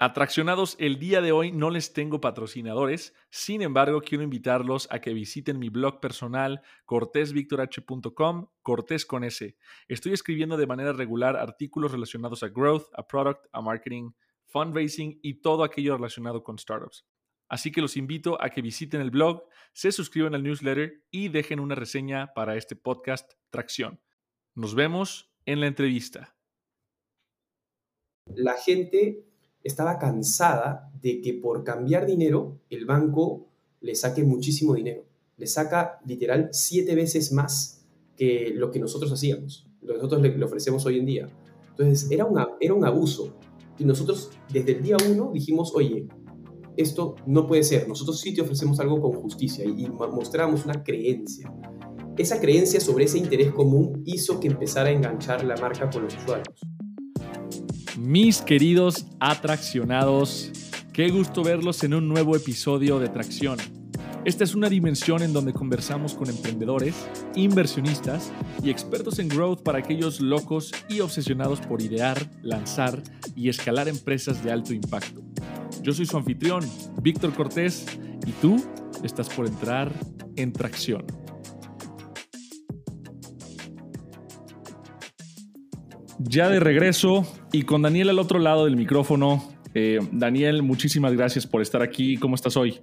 Atraccionados, el día de hoy no les tengo patrocinadores, sin embargo quiero invitarlos a que visiten mi blog personal cortesvictorh.com, cortés con S. Estoy escribiendo de manera regular artículos relacionados a growth, a product, a marketing, fundraising y todo aquello relacionado con startups. Así que los invito a que visiten el blog, se suscriban al newsletter y dejen una reseña para este podcast Tracción. Nos vemos en la entrevista. La gente estaba cansada de que por cambiar dinero el banco le saque muchísimo dinero. Le saca literal siete veces más que lo que nosotros hacíamos, lo que nosotros le, ofrecemos hoy en día. Entonces era, una, era un abuso. Y nosotros desde el día uno dijimos, oye, esto no puede ser, nosotros sí te ofrecemos algo con justicia y, y mostramos una creencia. Esa creencia sobre ese interés común hizo que empezara a enganchar la marca con los usuarios. Mis queridos atraccionados, qué gusto verlos en un nuevo episodio de Tracción. Esta es una dimensión en donde conversamos con emprendedores, inversionistas y expertos en growth para aquellos locos y obsesionados por idear, lanzar y escalar empresas de alto impacto. Yo soy su anfitrión, Víctor Cortés, y tú estás por entrar en Tracción. Ya de regreso y con Daniel al otro lado del micrófono. Eh, Daniel, muchísimas gracias por estar aquí. ¿Cómo estás hoy?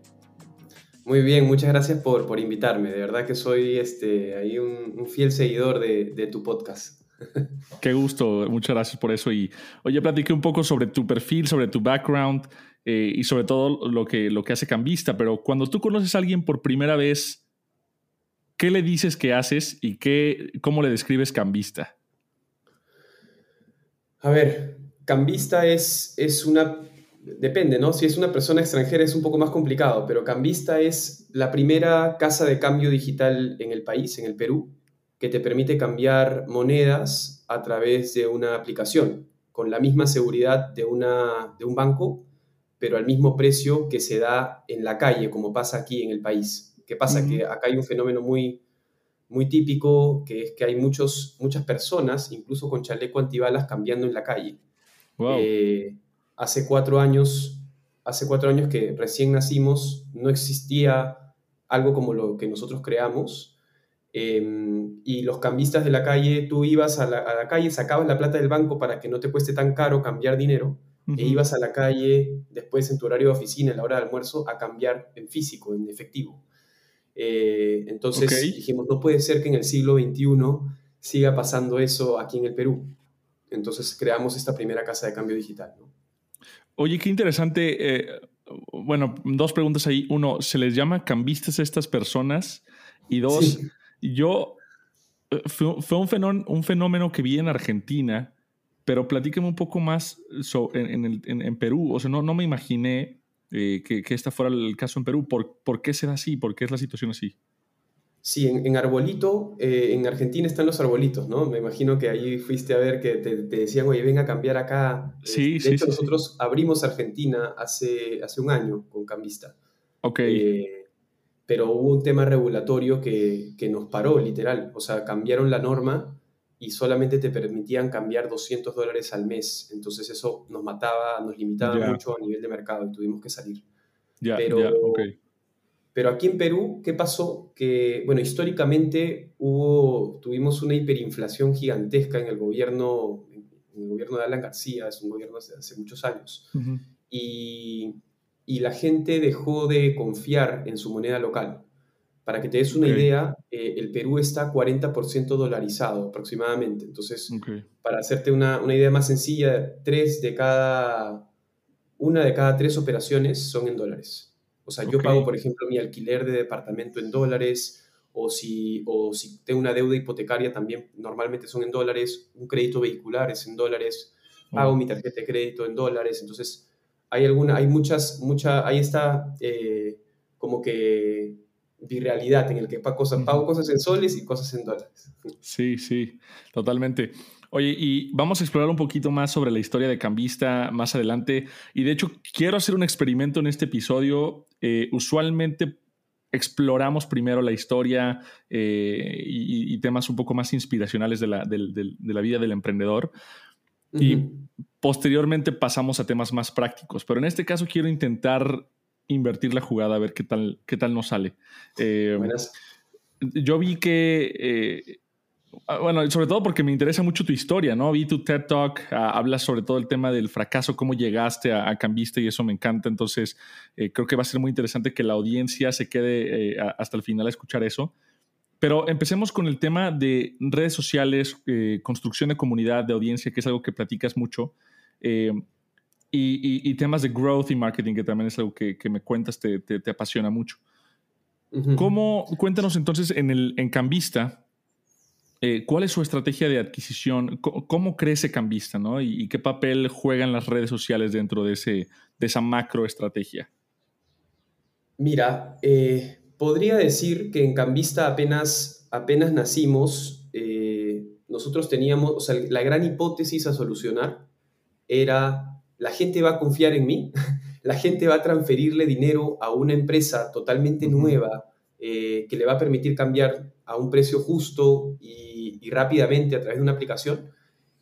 Muy bien, muchas gracias por, por invitarme. De verdad que soy este, ahí un, fiel seguidor de, de, tu podcast. Qué gusto, muchas gracias por eso. Y oye, platiqué un poco sobre tu perfil, sobre tu background eh, y sobre todo lo que, lo que hace Cambista. Pero cuando tú conoces a alguien por primera vez, ¿qué le dices que haces y qué, cómo le describes Cambista? A ver, cambista es, es una... Depende, ¿no? Si es una persona extranjera es un poco más complicado, pero Cambista es la primera casa de cambio digital en el país, en el Perú, que te permite cambiar monedas a través de una aplicación, con la misma seguridad de, una, de un banco, pero al mismo precio que se da en la calle, como pasa aquí en el país. ¿Qué pasa? Que acá hay un fenómeno muy, muy típico, que es que hay muchos, muchas personas, incluso con chaleco antibalas, cambiando en la calle. Eh, hace cuatro años, hace cuatro años que recién nacimos, no existía algo como lo que nosotros creamos. Em, y los cambistas de la calle, tú ibas a la, calle, sacabas la plata del banco para que no te cueste tan caro cambiar dinero, e ibas a la calle después en tu horario de oficina, en la hora de almuerzo, a cambiar en físico, en efectivo. Eh, entonces dijimos, no puede ser que en el siglo XXI siga pasando eso aquí en el Perú. Entonces creamos esta primera casa de cambio digital. Oye, qué interesante. Eh, bueno, dos preguntas ahí. Uno, ¿se les llama cambistas a estas personas? Y dos, yo, eh, fue, un, fenómeno, un, fenómeno, que vi en Argentina, pero platícame un poco más en, en, Perú. O sea, no, no me imaginé eh, que, que este fuera el caso en Perú. ¿Por, ¿Por, qué será así? ¿Por qué es la situación así? Sí, en, Arbolito, eh, en Argentina están los arbolitos, ¿no? Me imagino que ahí fuiste a ver que te, decían, oye, ven a cambiar acá. Sí, de sí. hecho, nosotros abrimos Argentina hace, hace un año con Cambista. Ok. Eh, pero hubo un tema regulatorio que, que, nos paró, literal. O sea, cambiaron la norma y solamente te permitían cambiar 200 dólares al mes. Entonces eso nos mataba, nos limitaba mucho a nivel de mercado y tuvimos que salir. Ya, pero, pero aquí en Perú, ¿qué pasó? Que, bueno, históricamente hubo, tuvimos una hiperinflación gigantesca en el gobierno, en el gobierno de Alan García, es un gobierno de hace muchos años. y, y la gente dejó de confiar en su moneda local. Para que te des una idea, eh, el Perú está 40% dolarizado aproximadamente. Entonces, para hacerte una, una, idea más sencilla, tres de cada, una de cada tres operaciones son en dólares. O sea, yo pago, por ejemplo, mi alquiler de departamento en dólares, o si, o si tengo una deuda hipotecaria también normalmente son en dólares, un crédito vehicular es en dólares, pago mi tarjeta de crédito en dólares. Entonces, hay alguna, hay muchas, mucha, ahí está eh, como que realidad en el que pago cosas, pago cosas en soles y cosas en dólares. Sí, sí, totalmente. Oye, y vamos a explorar un poquito más sobre la historia de Cambista más adelante. Y de hecho, quiero hacer un experimento en este episodio. Eh, usualmente exploramos primero la historia eh, y, temas un poco más inspiracionales de la, de la vida del emprendedor. Y posteriormente pasamos a temas más prácticos, pero en este caso quiero intentar invertir la jugada a ver qué tal, qué tal nos sale. Eh, yo vi que eh, Ah, bueno, sobre todo porque me interesa mucho tu historia, ¿no? Vi tu TED Talk, ah, hablas sobre todo el tema del fracaso, cómo llegaste a, a Cambista y eso me encanta. Entonces, eh, creo que va a ser muy interesante que la audiencia se quede hasta el final a escuchar eso. Pero empecemos con el tema de redes sociales, construcción de comunidad, de audiencia, que es algo que platicas mucho. Y, temas de growth y marketing, que también es algo que, me cuentas, te, te, apasiona mucho. ¿Cómo, cuéntanos entonces en, el, en Cambista, eh, ¿Cuál es su estrategia de adquisición? ¿Cómo, crece Cambista? ¿no? ¿Y, qué papel juegan las redes sociales dentro de, ese, de esa macroestrategia? Mira, eh, podría decir que en Cambista apenas, apenas nacimos, eh, nosotros teníamos, o sea, la gran hipótesis a solucionar era, la gente va a confiar en mí, la gente va a transferirle dinero a una empresa totalmente nueva que le va a permitir cambiar a un precio justo y, rápidamente a través de una aplicación.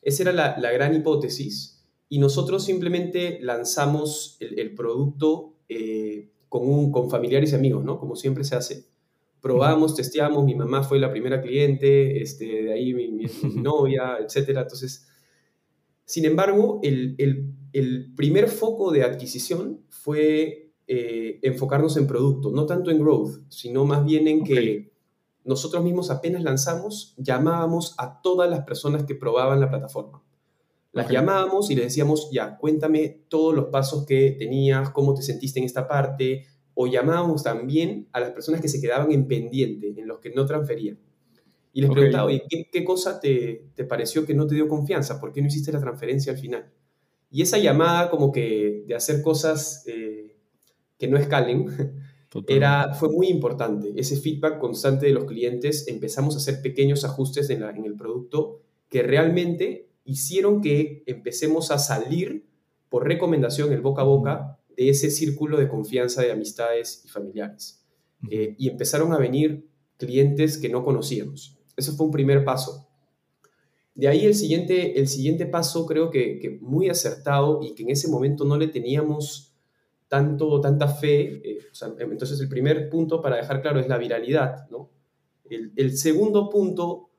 Esa era la, gran hipótesis y nosotros simplemente lanzamos el, producto eh, con, con familiares y amigos, ¿no? Como siempre se hace. Probamos, testeamos, mi mamá fue la primera cliente, este, de ahí mi, novia, etc. Entonces, sin embargo, el, primer foco de adquisición fue eh, enfocarnos en producto, no tanto en growth, sino más bien en que nosotros mismos apenas lanzamos, llamábamos a todas las personas que probaban la plataforma. Las llamábamos y les decíamos, ya, cuéntame todos los pasos que tenías, cómo te sentiste en esta parte, o llamábamos también a las personas que se quedaban en pendiente, en los que no transferían. Y les preguntaba, oye, ¿qué, cosa te, pareció que no te dio confianza? ¿Por qué no hiciste la transferencia al final? Y esa llamada como que de hacer cosas eh, que no escalen, era, fue muy importante. Ese feedback constante de los clientes, empezamos a hacer pequeños ajustes en, en el producto que realmente hicieron que empecemos a salir por recomendación, el boca a boca, de ese círculo de confianza de amistades y familiares. Eh, y empezaron a venir clientes que no conocíamos. Eso fue un primer paso. De ahí el siguiente, el siguiente paso creo que, muy acertado y que en ese momento no le teníamos tanto, tanta fe. Eh, entonces, el primer punto para dejar claro es la viralidad. ¿no? El, segundo punto,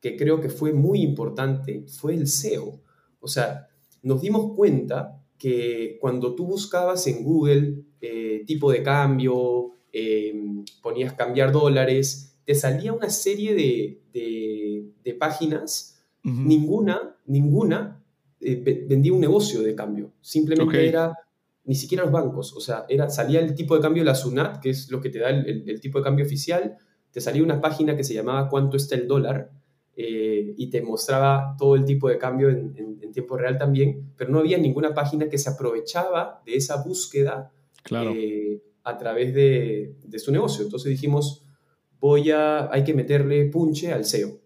que creo que fue muy importante, fue el SEO. O sea, nos dimos cuenta que cuando tú buscabas en Google eh, tipo de cambio, em, ponías cambiar dólares, te salía una serie de, de, páginas, ninguna, ninguna eh, vendía un negocio de cambio. Simplemente era ni siquiera los bancos. O sea, era, salía el tipo de cambio de la SUNAT, que es lo que te da el, tipo de cambio oficial, te salía una página que se llamaba cuánto está el dólar eh, y te mostraba todo el tipo de cambio en, tiempo real también, pero no había ninguna página que se aprovechaba de esa búsqueda claro. Eh, a través de, de, su negocio. Entonces dijimos, voy a, hay que meterle punche al SEO.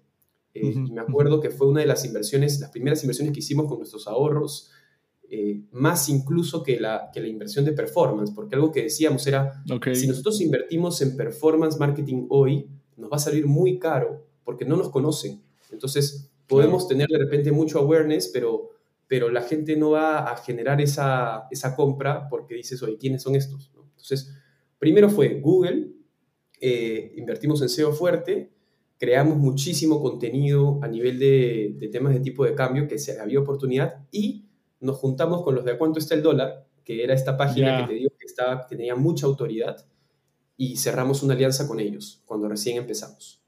Eh, y me acuerdo que fue una de las inversiones, las primeras inversiones que hicimos con nuestros ahorros, eh, más incluso que la, que la inversión de performance, porque algo que decíamos era, si nosotros invertimos en performance marketing hoy, nos va a salir muy caro porque no nos conocen. Entonces, podemos tener de repente mucho awareness, pero, pero la gente no va a generar esa, esa compra porque dices, oye, ¿quiénes son estos? Entonces, primero fue Google, eh, invertimos en SEO fuerte, creamos muchísimo contenido a nivel de, de temas de tipo de cambio que se había oportunidad y nos juntamos con los de cuánto está el dólar, que era esta página que te digo que, estaba, que tenía mucha autoridad, y cerramos una alianza con ellos cuando recién empezamos.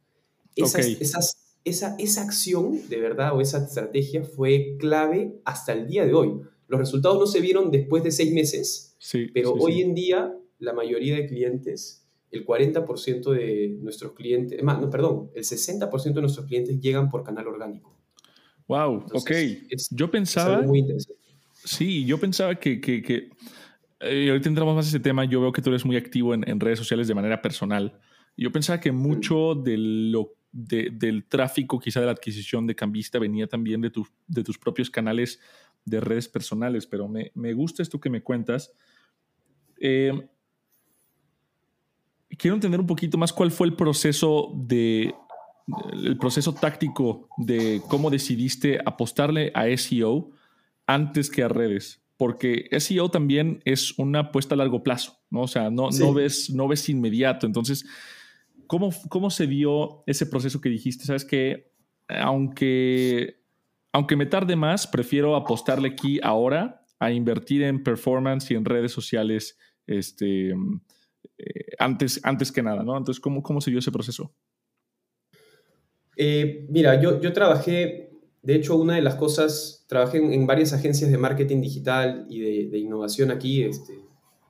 Esas, esa, esa acción, de verdad, o esa estrategia fue clave hasta el día de hoy. Los resultados no se vieron después de seis meses, sí, pero hoy en día la mayoría de clientes, el 40% de nuestros clientes, más, no, perdón, el 60% de nuestros clientes llegan por canal orgánico. Wow, ok. yo pensaba... muy interesante. Sí, yo pensaba que... que, que eh, ahorita entramos más en ese tema. Yo veo que tú eres muy activo en, en redes sociales de manera personal. Yo pensaba que mucho de lo, de, del tráfico, quizá de la adquisición de cambista, venía también de, tu, de tus propios canales de redes personales, pero me, me gusta esto que me cuentas. Eh, quiero entender un poquito más cuál fue el proceso de el proceso táctico de cómo decidiste apostarle a SEO antes que a redes? Porque SEO también es una apuesta a largo plazo, ¿no? O sea, no, no, ves, no ves inmediato. Entonces, ¿cómo, ¿cómo se dio ese proceso que dijiste? Sabes que aunque, aunque me tarde más, prefiero apostarle aquí ahora a invertir en performance y en redes sociales este, eh, antes, antes que nada, ¿no? Entonces, ¿cómo, cómo se dio ese proceso? Eh, mira, yo, yo trabajé, de hecho, una de las cosas, trabajé en, varias agencias de marketing digital y de, innovación aquí, este,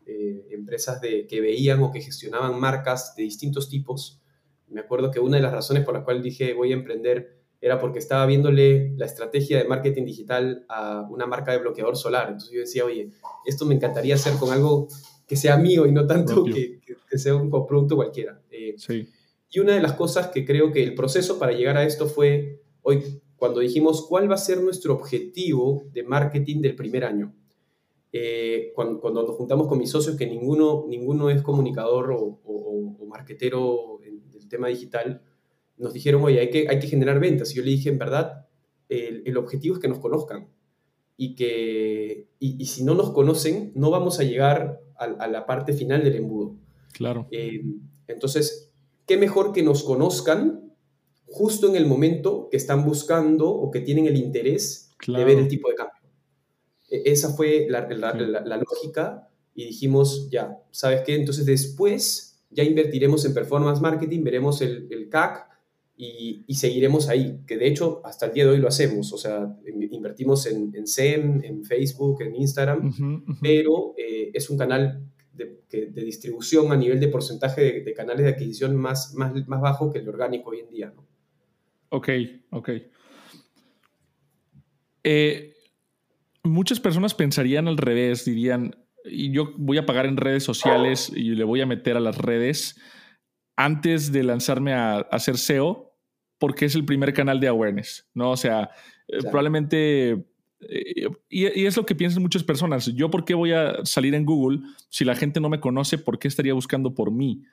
eh, empresas de, que veían o que gestionaban marcas de distintos tipos. Me acuerdo que una de las razones por la cual dije voy a emprender era porque estaba viéndole la estrategia de marketing digital a una marca de bloqueador solar. Entonces yo decía, oye, esto me encantaría hacer con algo que sea mío y no tanto que, que, sea un coproducto cualquiera. Eh, sí. Y una de las cosas que creo que el proceso para llegar a esto fue hoy, cuando dijimos cuál va a ser nuestro objetivo de marketing del primer año. Eh, cuando, nos juntamos con mis socios, que ninguno, ninguno es comunicador o, o, marketero en, del tema digital, nos dijeron, oye, hay que, hay que generar ventas. Y yo le dije, en verdad, el, el objetivo es que nos conozcan. Y que y, y, si no nos conocen, no vamos a llegar a, la parte final del embudo. Claro. Eh, entonces, ¿qué mejor que nos conozcan justo en el momento que están buscando o que tienen el interés de ver el tipo de cambio? E, esa fue la, la, lógica y dijimos, ya, ¿sabes qué? Entonces después ya invertiremos en performance marketing, veremos el, el CAC y, y, seguiremos ahí, que de hecho hasta el día de hoy lo hacemos, o sea, invertimos en, en SEM, en Facebook, en Instagram, pero eh, es un canal de, de, distribución a nivel de porcentaje de, canales de adquisición más, más, más, bajo que el orgánico hoy en día. ¿no? Ok, ok. Eh, muchas personas pensarían al revés, dirían, y yo voy a pagar en redes sociales y le voy a meter a las redes antes de lanzarme a, a hacer SEO porque es el primer canal de awareness, ¿no? O sea, eh, probablemente... Eh, y, es lo que piensan muchas personas. Yo, ¿por qué voy a salir en Google si la gente no me conoce? ¿Por qué estaría buscando por mí?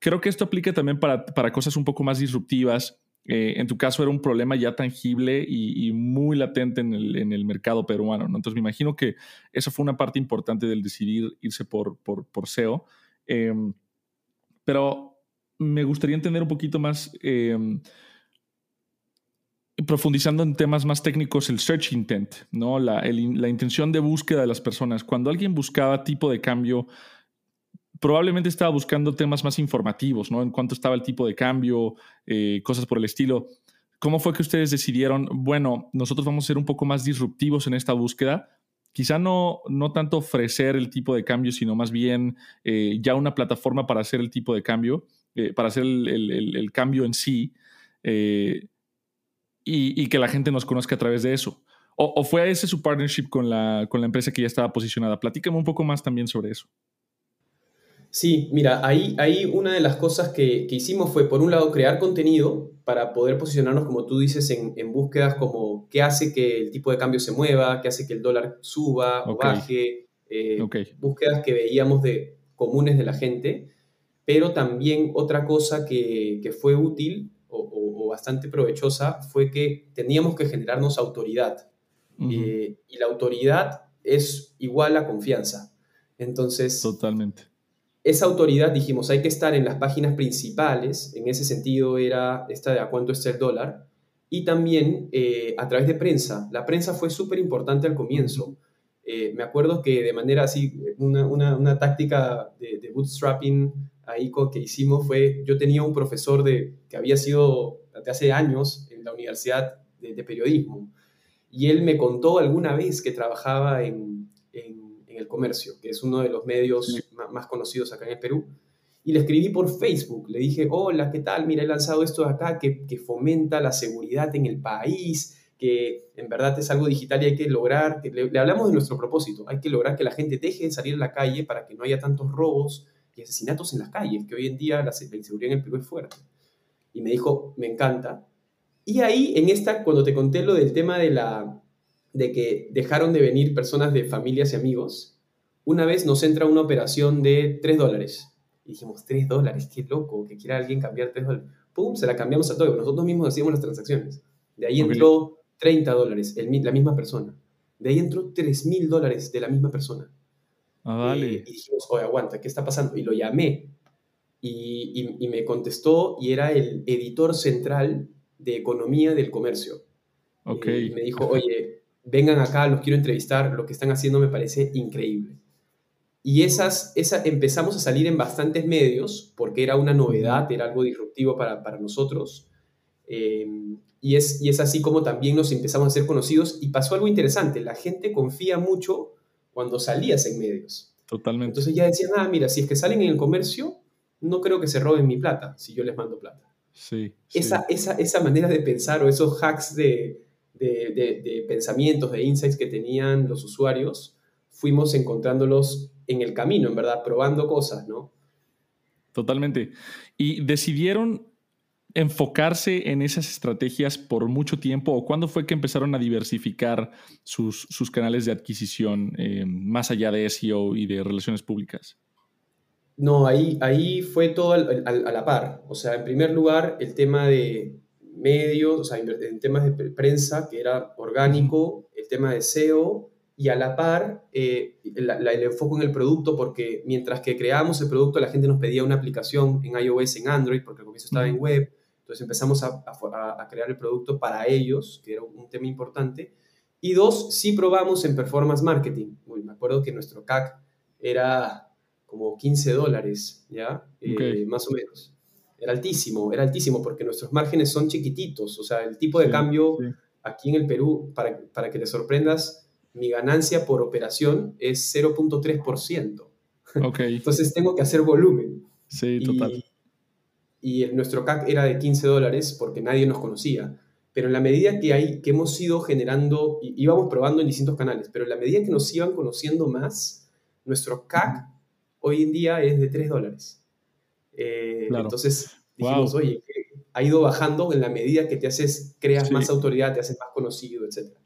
Creo que esto aplica también para, para cosas un poco más disruptivas. Eh, en tu caso era un problema ya tangible y, muy latente en el, en el, mercado peruano. ¿no? Entonces me imagino que eso fue una parte importante del decidir irse por, por, por SEO. Em, pero me gustaría entender un poquito más em, profundizando en temas más técnicos, el search intent, ¿no? La, la, intención de búsqueda de las personas. Cuando alguien buscaba tipo de cambio, probablemente estaba buscando temas más informativos, ¿no? En cuanto estaba el tipo de cambio, eh, cosas por el estilo. ¿Cómo fue que ustedes decidieron, bueno, nosotros vamos a ser un poco más disruptivos en esta búsqueda? Quizá no, no tanto ofrecer el tipo de cambio, sino más bien eh, ya una plataforma para hacer el tipo de cambio, eh, para hacer el, el, el, cambio en sí y, que la gente nos conozca a través de eso. ¿O, fue ese su partnership con la, con la empresa que ya estaba posicionada? Platícame un poco más también sobre eso. Sí, mira, ahí, ahí una de las cosas que, que, hicimos fue, por un lado, crear contenido para poder posicionarnos, como tú dices, en, en, búsquedas como qué hace que el tipo de cambio se mueva, qué hace que el dólar suba o baje, eh, búsquedas que veíamos de comunes de la gente, pero también otra cosa que, que fue útil bastante provechosa fue que teníamos que generarnos autoridad. Eh, y la autoridad es igual a confianza. Entonces, totalmente. Esa autoridad, dijimos, hay que estar en las páginas principales, en ese sentido era esta de a cuánto está el dólar, y también eh, a través de prensa. La prensa fue súper importante al comienzo. Eh, me acuerdo que de manera así, una, una, táctica de, de, bootstrapping ahí que hicimos fue, yo tenía un profesor de, que había sido hace años en la Universidad de, Periodismo. Y él me contó alguna vez que trabajaba en, en, el comercio, que es uno de los medios más, conocidos acá en el Perú. Y le escribí por Facebook, le dije, hola, ¿qué tal? Mira, he lanzado esto de acá que, que fomenta la seguridad en el país, que en verdad es algo digital y hay que lograr, que le, hablamos de nuestro propósito, hay que lograr que la gente deje de salir a la calle para que no haya tantos robos y asesinatos en las calles, que hoy en día la, la inseguridad en el Perú es fuerte y me dijo, me encanta. Y ahí, en esta, cuando te conté lo del tema de, la, de que dejaron de venir personas de familias y amigos, una vez nos entra una operación de 3 dólares. Y dijimos, 3 dólares, qué loco, que quiera alguien cambiar 3 dólares. ¡Pum! Se la cambiamos a todo. Nosotros mismos hacíamos las transacciones. De ahí entró 30 dólares, la misma persona. De ahí entró 3 mil dólares de la misma persona. Ah, vale. Eh, y dijimos, oye, aguanta, ¿qué está pasando? Y lo llamé y, y, me contestó y era el editor central de economía del comercio. Ok. Eh, y me dijo, oye, vengan acá, los quiero entrevistar, lo que están haciendo me parece increíble. Y esas, esa, empezamos a salir en bastantes medios porque era una novedad, era algo disruptivo para, para nosotros. Eh, y, es, y es así como también nos empezamos a ser conocidos y pasó algo interesante, la gente confía mucho cuando salías en medios. Totalmente. Entonces ya decían, ah, mira, si es que salen en el comercio, no creo que se roben mi plata si yo les mando plata. Sí. Esa, esa, esa manera de pensar o esos hacks de, de, de, pensamientos, de insights que tenían los usuarios, fuimos encontrándolos en el camino, en verdad, probando cosas, ¿no? Totalmente. Y decidieron enfocarse en esas estrategias por mucho tiempo o cuándo fue que empezaron a diversificar sus, sus canales de adquisición eh, más allá de SEO y de relaciones públicas? No, ahí, ahí fue todo a la par. O sea, en primer lugar, el tema de medios, o sea, en temas de prensa, que era orgánico, el tema de SEO, y a la par eh, el enfoque en el producto, porque mientras que creábamos el producto, la gente nos pedía una aplicación en iOS, en Android, porque el comienzo estaba en web, entonces empezamos a, a, crear el producto para ellos, que era un tema importante. Y dos, sí probamos en performance marketing. Uy, me acuerdo que nuestro CAC era como 15 dólares, ¿ya? Eh, más o menos era altísimo, era altísimo porque nuestros márgenes son chiquititos, o sea, el tipo de cambio aquí en el Perú, para, para, que te sorprendas, mi ganancia por operación es 0.3%. Ok. Entonces tengo que hacer volumen. Sí, total. Y, nuestro CAC era de 15 dólares porque nadie nos conocía. Pero en la medida que, hay, que hemos ido generando, íbamos probando en distintos canales, pero en la medida que nos iban conociendo más, nuestro CAC hoy en día es de 3 dólares. Eh, entonces dijimos, oye, ha ido bajando en la medida que te haces, creas más autoridad, te haces más conocido, etc.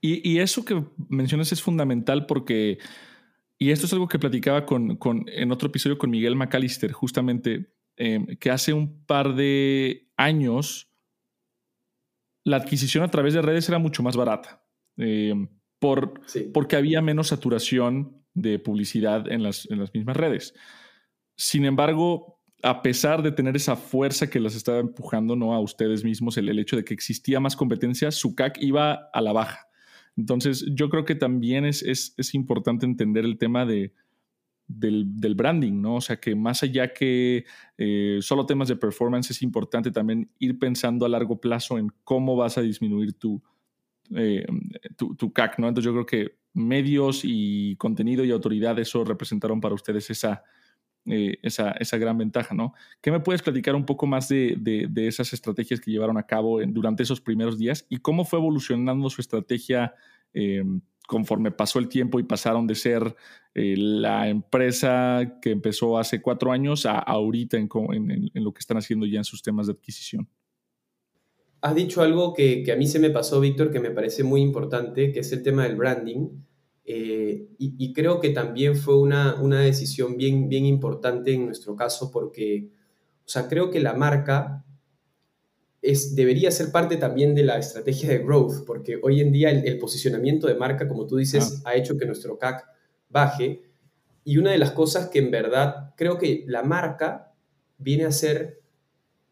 Y, eso que mencionas es fundamental porque, y esto es algo que platicaba con, en otro episodio con Miguel McAllister, justamente, em, que hace un par de años la adquisición a través de redes era mucho más barata, em, por, porque había menos saturación de publicidad en las, en las mismas redes. Sin embargo, a pesar de tener esa fuerza que las estaba empujando ¿no? a ustedes mismos, el, hecho de que existía más competencia, su CAC iba a la baja. Entonces, yo creo que también es, es, importante entender el tema de, del, branding, ¿no? O sea, que más allá que eh, solo temas de performance, es importante también ir pensando a largo plazo en cómo vas a disminuir tu, eh, tu, tu, CAC, ¿no? Entonces, yo creo que medios y contenido y autoridad, eso representaron para ustedes esa, eh, esa, esa, gran ventaja, ¿no? ¿Qué me puedes platicar un poco más de, de, esas estrategias que llevaron a cabo durante esos primeros días y cómo fue evolucionando su estrategia eh, conforme pasó el tiempo y pasaron de ser la empresa que empezó hace cuatro años a, ahorita en, en, en, lo que están haciendo ya en sus temas de adquisición? Has dicho algo que, que a mí se me pasó, Víctor, que me parece muy importante, que es el tema del branding eh, y, creo que también fue una, una, decisión bien, bien importante en nuestro caso porque, o sea, creo que la marca es, debería ser parte también de la estrategia de growth, porque hoy en día el, posicionamiento de marca, como tú dices, ah. ha hecho que nuestro CAC baje. Y una de las cosas que en verdad creo que la marca viene a ser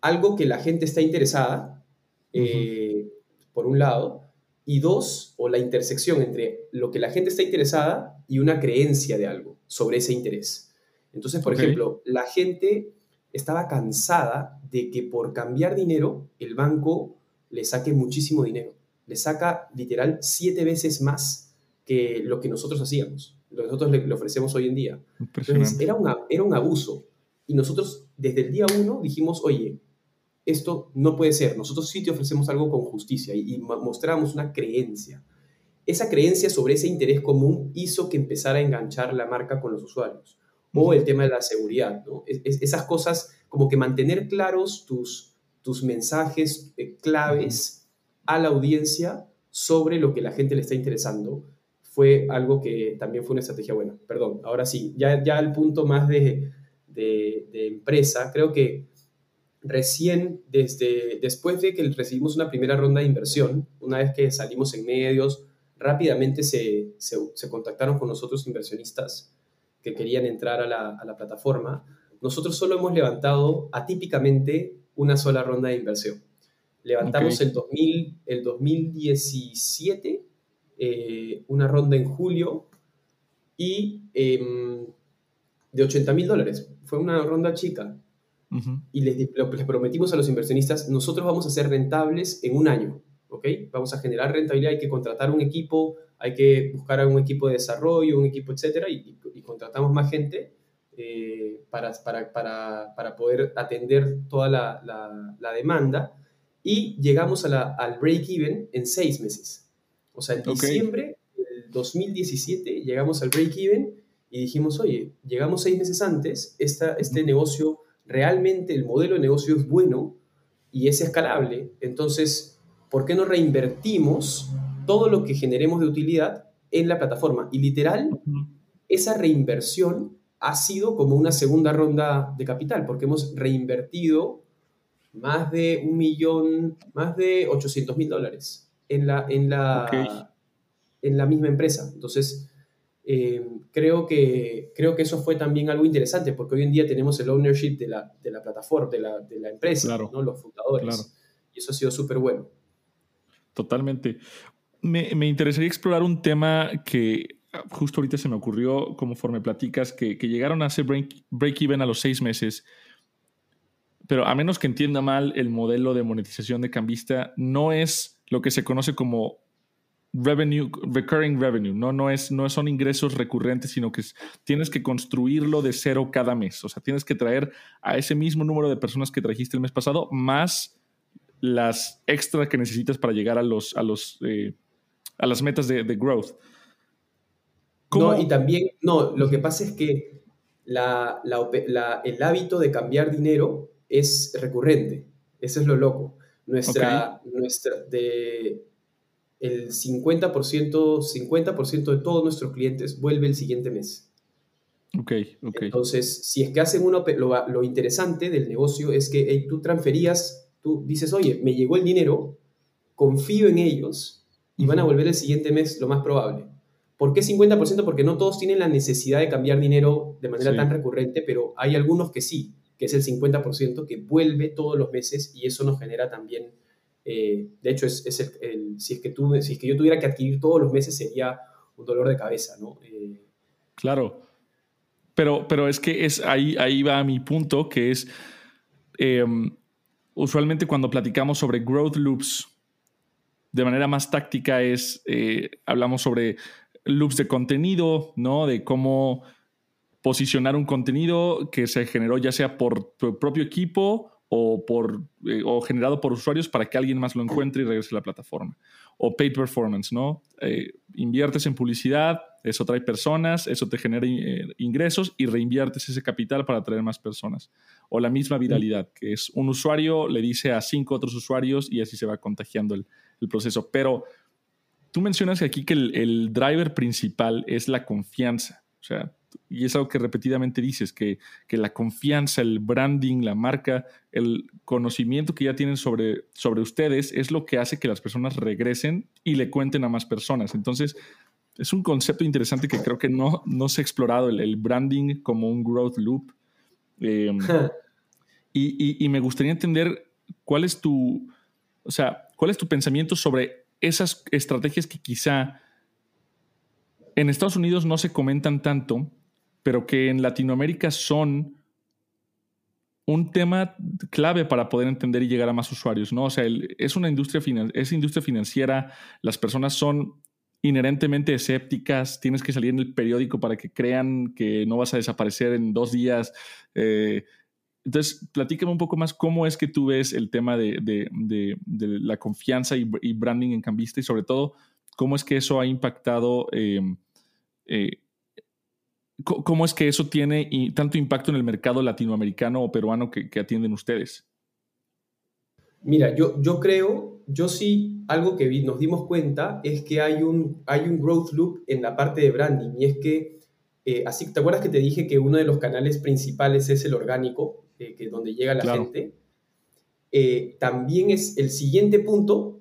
algo que la gente está interesada, eh, por un lado, y dos, o la intersección entre lo que la gente está interesada y una creencia de algo sobre ese interés. Entonces, por ejemplo, la gente estaba cansada de que por cambiar dinero el banco le saque muchísimo dinero. Le saca literal siete veces más que lo que nosotros hacíamos, lo que nosotros le, ofrecemos hoy en día. Entonces, era, una, era un abuso. Y nosotros desde el día uno dijimos, oye, esto no puede ser. Nosotros sí te ofrecemos algo con justicia y, mostramos una creencia. Esa creencia sobre ese interés común hizo que empezara a enganchar la marca con los usuarios. O el tema de la seguridad, ¿no? esas cosas, como que mantener claros tus, tus mensajes eh, claves a la audiencia sobre lo que la gente le está interesando, fue algo que también fue una estrategia buena. Perdón, ahora sí, ya, ya al punto más de, de, de empresa, creo que recién desde después de que recibimos una primera ronda de inversión, una vez que salimos en medios, rápidamente se, se, contactaron con nosotros inversionistas que querían entrar a la, a la, plataforma. Nosotros solo hemos levantado atípicamente una sola ronda de inversión. Levantamos el, 2000, el 2017, eh, una ronda en julio y em, de 80 mil dólares. Fue una ronda chica. Y les, les, prometimos a los inversionistas, nosotros vamos a ser rentables en un año. ¿ok? Vamos a generar rentabilidad, hay que contratar un equipo, hay que buscar un equipo de desarrollo, un equipo, etcétera, y, contratamos más gente eh, para, para, para, para, poder atender toda la, la, demanda. Y llegamos a la, al break-even en seis meses. O sea, en diciembre del 2017 llegamos al break-even y dijimos, oye, llegamos seis meses antes, esta, este negocio, realmente el modelo de negocio es bueno y es escalable, entonces ¿por qué no reinvertimos todo lo que generemos de utilidad en la plataforma? Y literal, esa reinversión ha sido como una segunda ronda de capital, porque hemos reinvertido más de un millón, más de 800 mil dólares en la, en, la, en la misma empresa. Entonces, eh, creo, que, creo que eso fue también algo interesante, porque hoy en día tenemos el ownership de la, de la plataforma, de la, de la empresa, ¿no? los fundadores. Y eso ha sido súper bueno. Totalmente. Me, me, interesaría explorar un tema que justo ahorita se me ocurrió, conforme platicas, que, que llegaron a hacer break-even a los seis meses. Pero a menos que entienda mal, el modelo de monetización de Cambista no es lo que se conoce como revenue, recurring revenue, no, no, es, no son ingresos recurrentes, sino que tienes que construirlo de cero cada mes. O sea, tienes que traer a ese mismo número de personas que trajiste el mes pasado, más las extras que necesitas para llegar a, los, a, los, eh, a las metas de, growth. No, y también, no, lo que pasa es que la, el hábito de cambiar dinero es recurrente. Eso es lo loco. Nuestra, nuestra de, el 50%, 50 de todos nuestros clientes vuelve el siguiente mes. Ok, ok. Entonces, si es que hacen uno, lo, lo interesante del negocio es que tú transferías tú dices, oye, me llegó el dinero, confío en ellos y van a volver el siguiente mes lo más probable. ¿Por qué 50%? Porque no todos tienen la necesidad de cambiar dinero de manera tan recurrente, pero hay algunos que sí, que es el 50% que vuelve todos los meses y eso nos genera también, eh, de hecho, es, el, si, es que tú, yo tuviera que adquirir todos los meses sería un dolor de cabeza, ¿no? Eh, claro, pero, pero es que es, ahí, ahí va mi punto, que es... Em, usualmente cuando platicamos sobre growth loops, de manera más táctica es, eh, hablamos sobre loops de contenido, ¿no? De cómo posicionar un contenido que se generó ya sea por tu propio equipo o, por, eh, o generado por usuarios para que alguien más lo encuentre y regrese a la plataforma. O paid performance, ¿no? Eh, inviertes en publicidad, eso trae personas, eso te genera eh, ingresos y reinviertes ese capital para atraer más personas. O la misma viralidad, que es un usuario le dice a cinco otros usuarios y así se va contagiando el, el proceso. Pero tú mencionas aquí que el, el driver principal es la confianza. Sea, y es algo que repetidamente dices, que, que, la confianza, el branding, la marca, el conocimiento que ya tienen sobre, sobre ustedes es lo que hace que las personas regresen y le cuenten a más personas. Entonces, es un concepto interesante que creo que no, no se ha explorado, el, branding como un growth loop. Em, y, y me gustaría entender cuál es tu, o sea, cuál es tu pensamiento sobre esas estrategias que quizá en Estados Unidos no se comentan tanto, pero que en Latinoamérica son un tema clave para poder entender y llegar a más usuarios, ¿no? O sea, es una industria, es industria financiera, las personas son inherentemente escépticas, tienes que salir en el periódico para que crean que no vas a desaparecer en dos días. Eh, entonces, platícame un poco más cómo es que tú ves el tema de, la confianza y, branding en Cambista y sobre todo, cómo es que eso ha impactado eh, eh, ¿Cómo es que eso tiene tanto impacto en el mercado latinoamericano o peruano que, atienden ustedes? Mira, yo, yo creo, yo sí, algo que nos dimos cuenta es que hay un, hay un growth loop en la parte de branding y es que, eh, así, ¿te acuerdas que te dije que uno de los canales principales es el orgánico, eh, que donde llega la gente? Eh, también es el siguiente punto,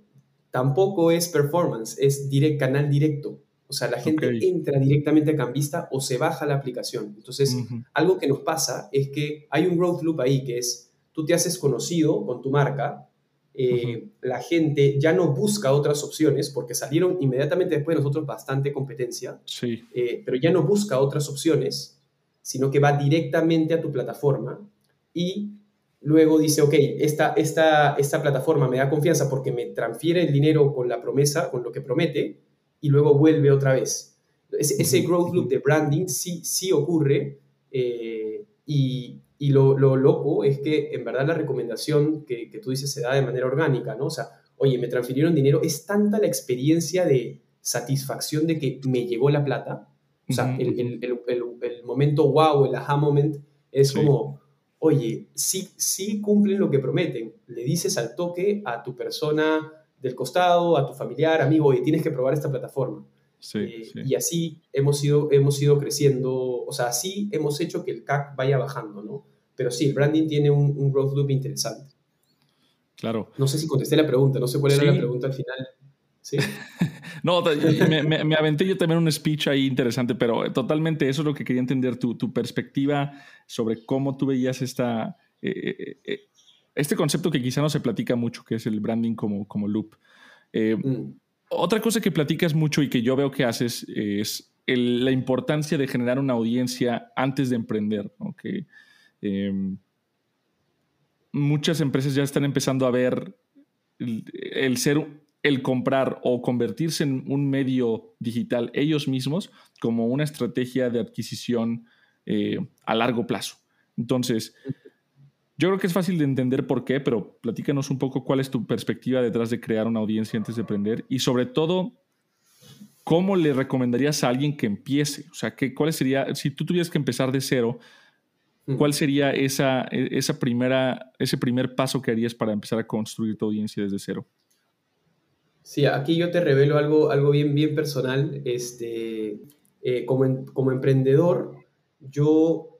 tampoco es performance, es direct, canal directo. O sea, la gente entra directamente a Cambista o se baja la aplicación. Entonces, algo que nos pasa es que hay un growth loop ahí que es, tú te haces conocido con tu marca, eh, la gente ya no busca otras opciones porque salieron inmediatamente después de nosotros bastante competencia, sí. Eh, pero ya no busca otras opciones, sino que va directamente a tu plataforma y luego dice, ok, esta, esta, esta plataforma me da confianza porque me transfiere el dinero con la promesa, con lo que promete, y luego vuelve otra vez. Ese, growth loop de branding sí, sí ocurre eh, y, y lo, lo, loco es que en verdad la recomendación que, que, tú dices se da de manera orgánica, ¿no? O sea, oye, me transfirieron dinero, es tanta la experiencia de satisfacción de que me llegó la plata. O sea, el, el, el, el, momento wow, el aha moment, es como, oye, sí, sí cumplen lo que prometen. Le dices al toque a tu persona del costado, a tu familiar, amigo, oye, tienes que probar esta plataforma. Eh, y así hemos ido, hemos ido creciendo, o sea, así hemos hecho que el CAC vaya bajando, ¿no? Pero sí, el branding tiene un, growth loop interesante. Claro. No sé si contesté la pregunta, no sé cuál era la pregunta al final. ¿Sí? no, me, me, aventé yo también un speech ahí interesante, pero totalmente eso es lo que quería entender, tu, tu perspectiva sobre cómo tú veías esta, eh, eh, este concepto que quizá no se platica mucho, que es el branding como, como loop. Eh, mm. Otra cosa que platicas mucho y que yo veo que haces es la importancia de generar una audiencia antes de emprender. Que, em, muchas empresas ya están empezando a ver el, ser, el comprar o convertirse en un medio digital ellos mismos como una estrategia de adquisición eh, a largo plazo. Entonces, yo creo que es fácil de entender por qué, pero platícanos un poco cuál es tu perspectiva detrás de crear una audiencia antes de aprender y sobre todo, ¿cómo le recomendarías a alguien que empiece? O sea, ¿qué, ¿cuál sería, si tú tuvieras que empezar de cero, cuál sería esa, e, esa primera, ese primer paso que harías para empezar a construir tu audiencia desde cero? Sí, aquí yo te revelo algo, algo bien, bien personal. Este, eh, como, como emprendedor, yo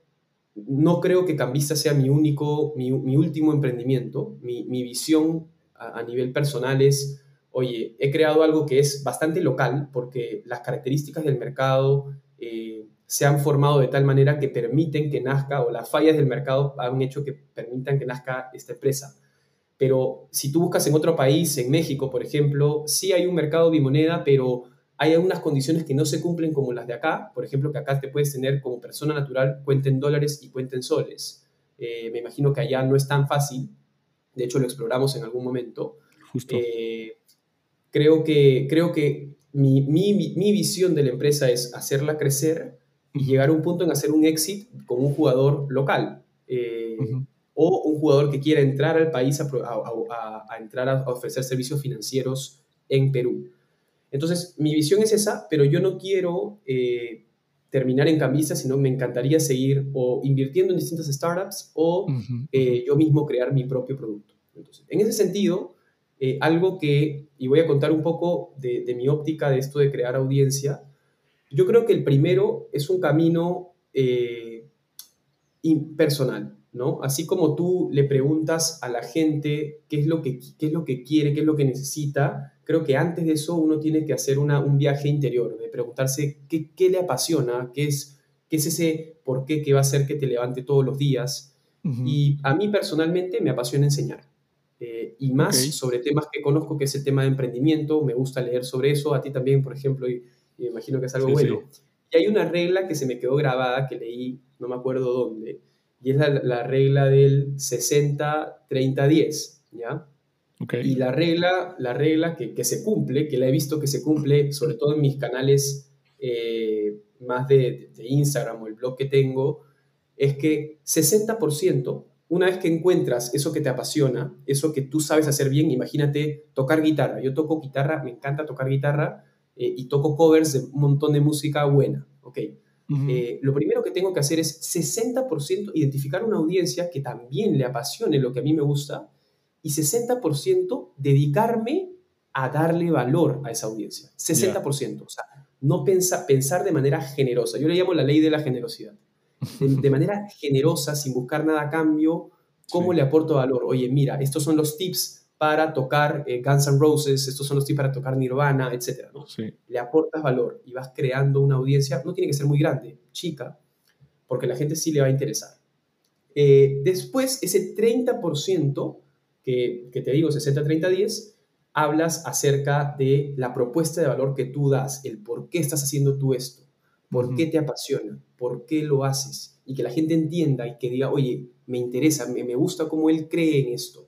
no creo que Cambista sea mi único, mi, último emprendimiento. Mi, visión a, nivel personal es, oye, he creado algo que es bastante local porque las características del mercado eh, se han formado de tal manera que permiten que nazca, o las fallas del mercado han hecho que permitan que nazca esta empresa. Pero si tú buscas en otro país, en México, por ejemplo, sí hay un mercado bimoneda, pero hay algunas condiciones que no se cumplen como las de acá, por ejemplo, que acá te puedes tener como persona natural cuenta en dólares y cuenta en soles. Eh, me imagino que allá no es tan fácil, de hecho lo exploramos en algún momento. Justo. Eh, creo que, creo que mi, mi, mi, visión de la empresa es hacerla crecer y llegar a un punto en hacer un exit con un jugador local. Eh, o un jugador que quiera entrar al país a, a, a entrar a ofrecer servicios financieros en Perú. Entonces, mi visión es esa, pero yo no quiero eh, terminar en camisa, sino me encantaría seguir o invirtiendo en distintas startups o eh, yo mismo crear mi propio producto. Entonces, en ese sentido, eh, algo que, y voy a contar un poco de, mi óptica de esto de crear audiencia, yo creo que el primero es un camino impersonal, ¿no? Así como tú le preguntas a la gente qué es lo que, qué es lo que quiere, qué es lo que necesita, creo que antes de eso uno tiene que hacer un viaje interior, de preguntarse qué, qué, le apasiona, qué es, qué es ese por qué que va a hacer que te levante todos los días. Y a mí personalmente me apasiona enseñar. Eh, y más sobre temas que conozco, que es el tema de emprendimiento, me gusta leer sobre eso, a ti también, por ejemplo, y, me imagino que es algo bueno. Y hay una regla que se me quedó grabada, que leí, no me acuerdo dónde, y es la, la regla del 60-30-10, ¿ya? Y la regla, la regla que, que, se cumple, que la he visto que se cumple, sobre todo en mis canales eh, más de, de, Instagram o el blog que tengo, es que 60%, una vez que encuentras eso que te apasiona, eso que tú sabes hacer bien, imagínate tocar guitarra. Yo toco guitarra, me encanta tocar guitarra eh, y toco covers de un montón de música buena. Eh, lo primero que tengo que hacer es 60% identificar una audiencia que también le apasione lo que a mí me gusta y 60% dedicarme a darle valor a esa audiencia. 60%. O sea, no pensa, pensar de manera generosa. Yo le llamo la ley de la generosidad. De, manera generosa, sin buscar nada a cambio, ¿cómo le aporto valor? Oye, mira, estos son los tips para tocar eh, Guns N' Roses, estos son los tips para tocar Nirvana, etc. ¿no? Le aportas valor y vas creando una audiencia, no tiene que ser muy grande, chica, porque la gente sí le va a interesar. Eh, después, ese 30% que, que te digo, 60-30-10, hablas acerca de la propuesta de valor que tú das, el por qué estás haciendo tú esto, por qué te apasiona, por qué lo haces, y que la gente entienda y que diga, oye, me interesa, me, me gusta cómo él cree en esto.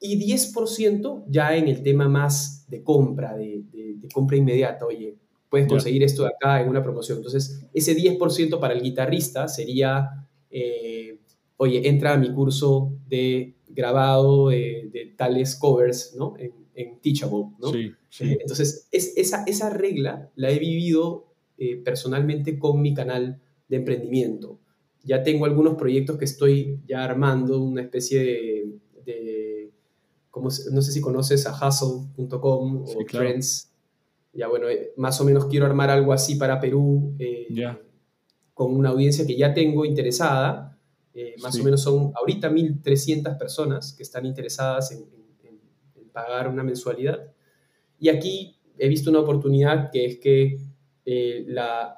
Y 10% ya en el tema más de compra, de, de, compra inmediata, oye, puedes conseguir esto de acá en una promoción. Entonces, ese 10% para el guitarrista sería, eh, oye, entra a mi curso de grabado de, tales covers, ¿no? En, Teachable, ¿no? Sí, eh, Entonces, es, esa, esa regla la he vivido eh, personalmente con mi canal de emprendimiento. Ya tengo algunos proyectos que estoy ya armando, una especie de, como, no sé si conoces a hustle.com o Trends. Ya bueno, eh, más o menos quiero armar algo así para Perú, con una audiencia que ya tengo interesada. Eh, más o menos son ahorita 1.300 personas que están interesadas en, pagar una mensualidad. Y aquí he visto una oportunidad que es que eh,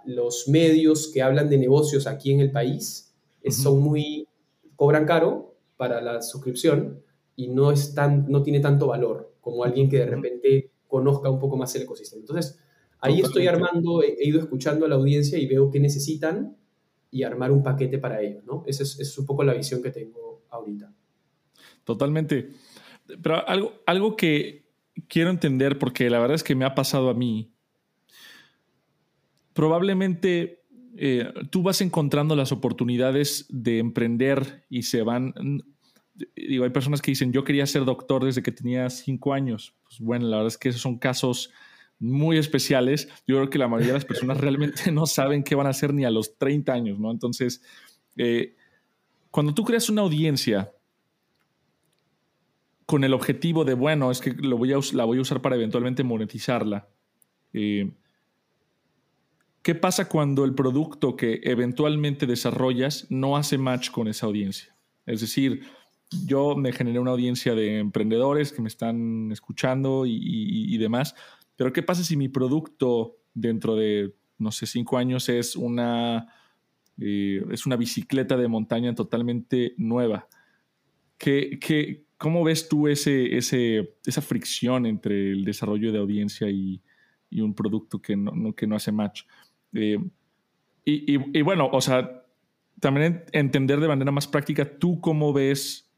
los medios que hablan de negocios aquí en el país eh, son muy, cobran caro para la suscripción y no, es tan, no tiene tanto valor como alguien que de repente conozca un poco más el ecosistema. Entonces, ahí estoy armando, he, he ido escuchando a la audiencia y veo qué necesitan y armar un paquete para ello, ¿no? Esa es, un poco la visión que tengo ahorita. Totalmente. Pero algo, algo que quiero entender, porque la verdad es que me ha pasado a mí, probablemente eh, tú vas encontrando las oportunidades de emprender y se van... Digo, hay personas que dicen, yo quería ser doctor desde que tenía cinco años. Pues bueno, la verdad es que esos son casos muy especiales. Yo creo que la mayoría de las personas realmente no saben qué van a hacer ni a los 30 años, ¿no? Entonces, eh, cuando tú creas una audiencia con el objetivo de, bueno, es que lo voy a, la voy a usar para eventualmente monetizarla, eh, ¿qué pasa cuando el producto que eventualmente desarrollas no hace match con esa audiencia? Es decir, yo me generé una audiencia de emprendedores que me están escuchando y demás, pero ¿qué pasa si mi producto dentro de, no sé, cinco años es una, eh, es una bicicleta de montaña totalmente nueva? ¿Qué, qué, cómo ves tú ese, ese, esa fricción entre el desarrollo de audiencia y, y un producto que no, que no hace match? Eh, y, y, y, bueno, o sea, también entender de manera más práctica, ¿tú cómo ves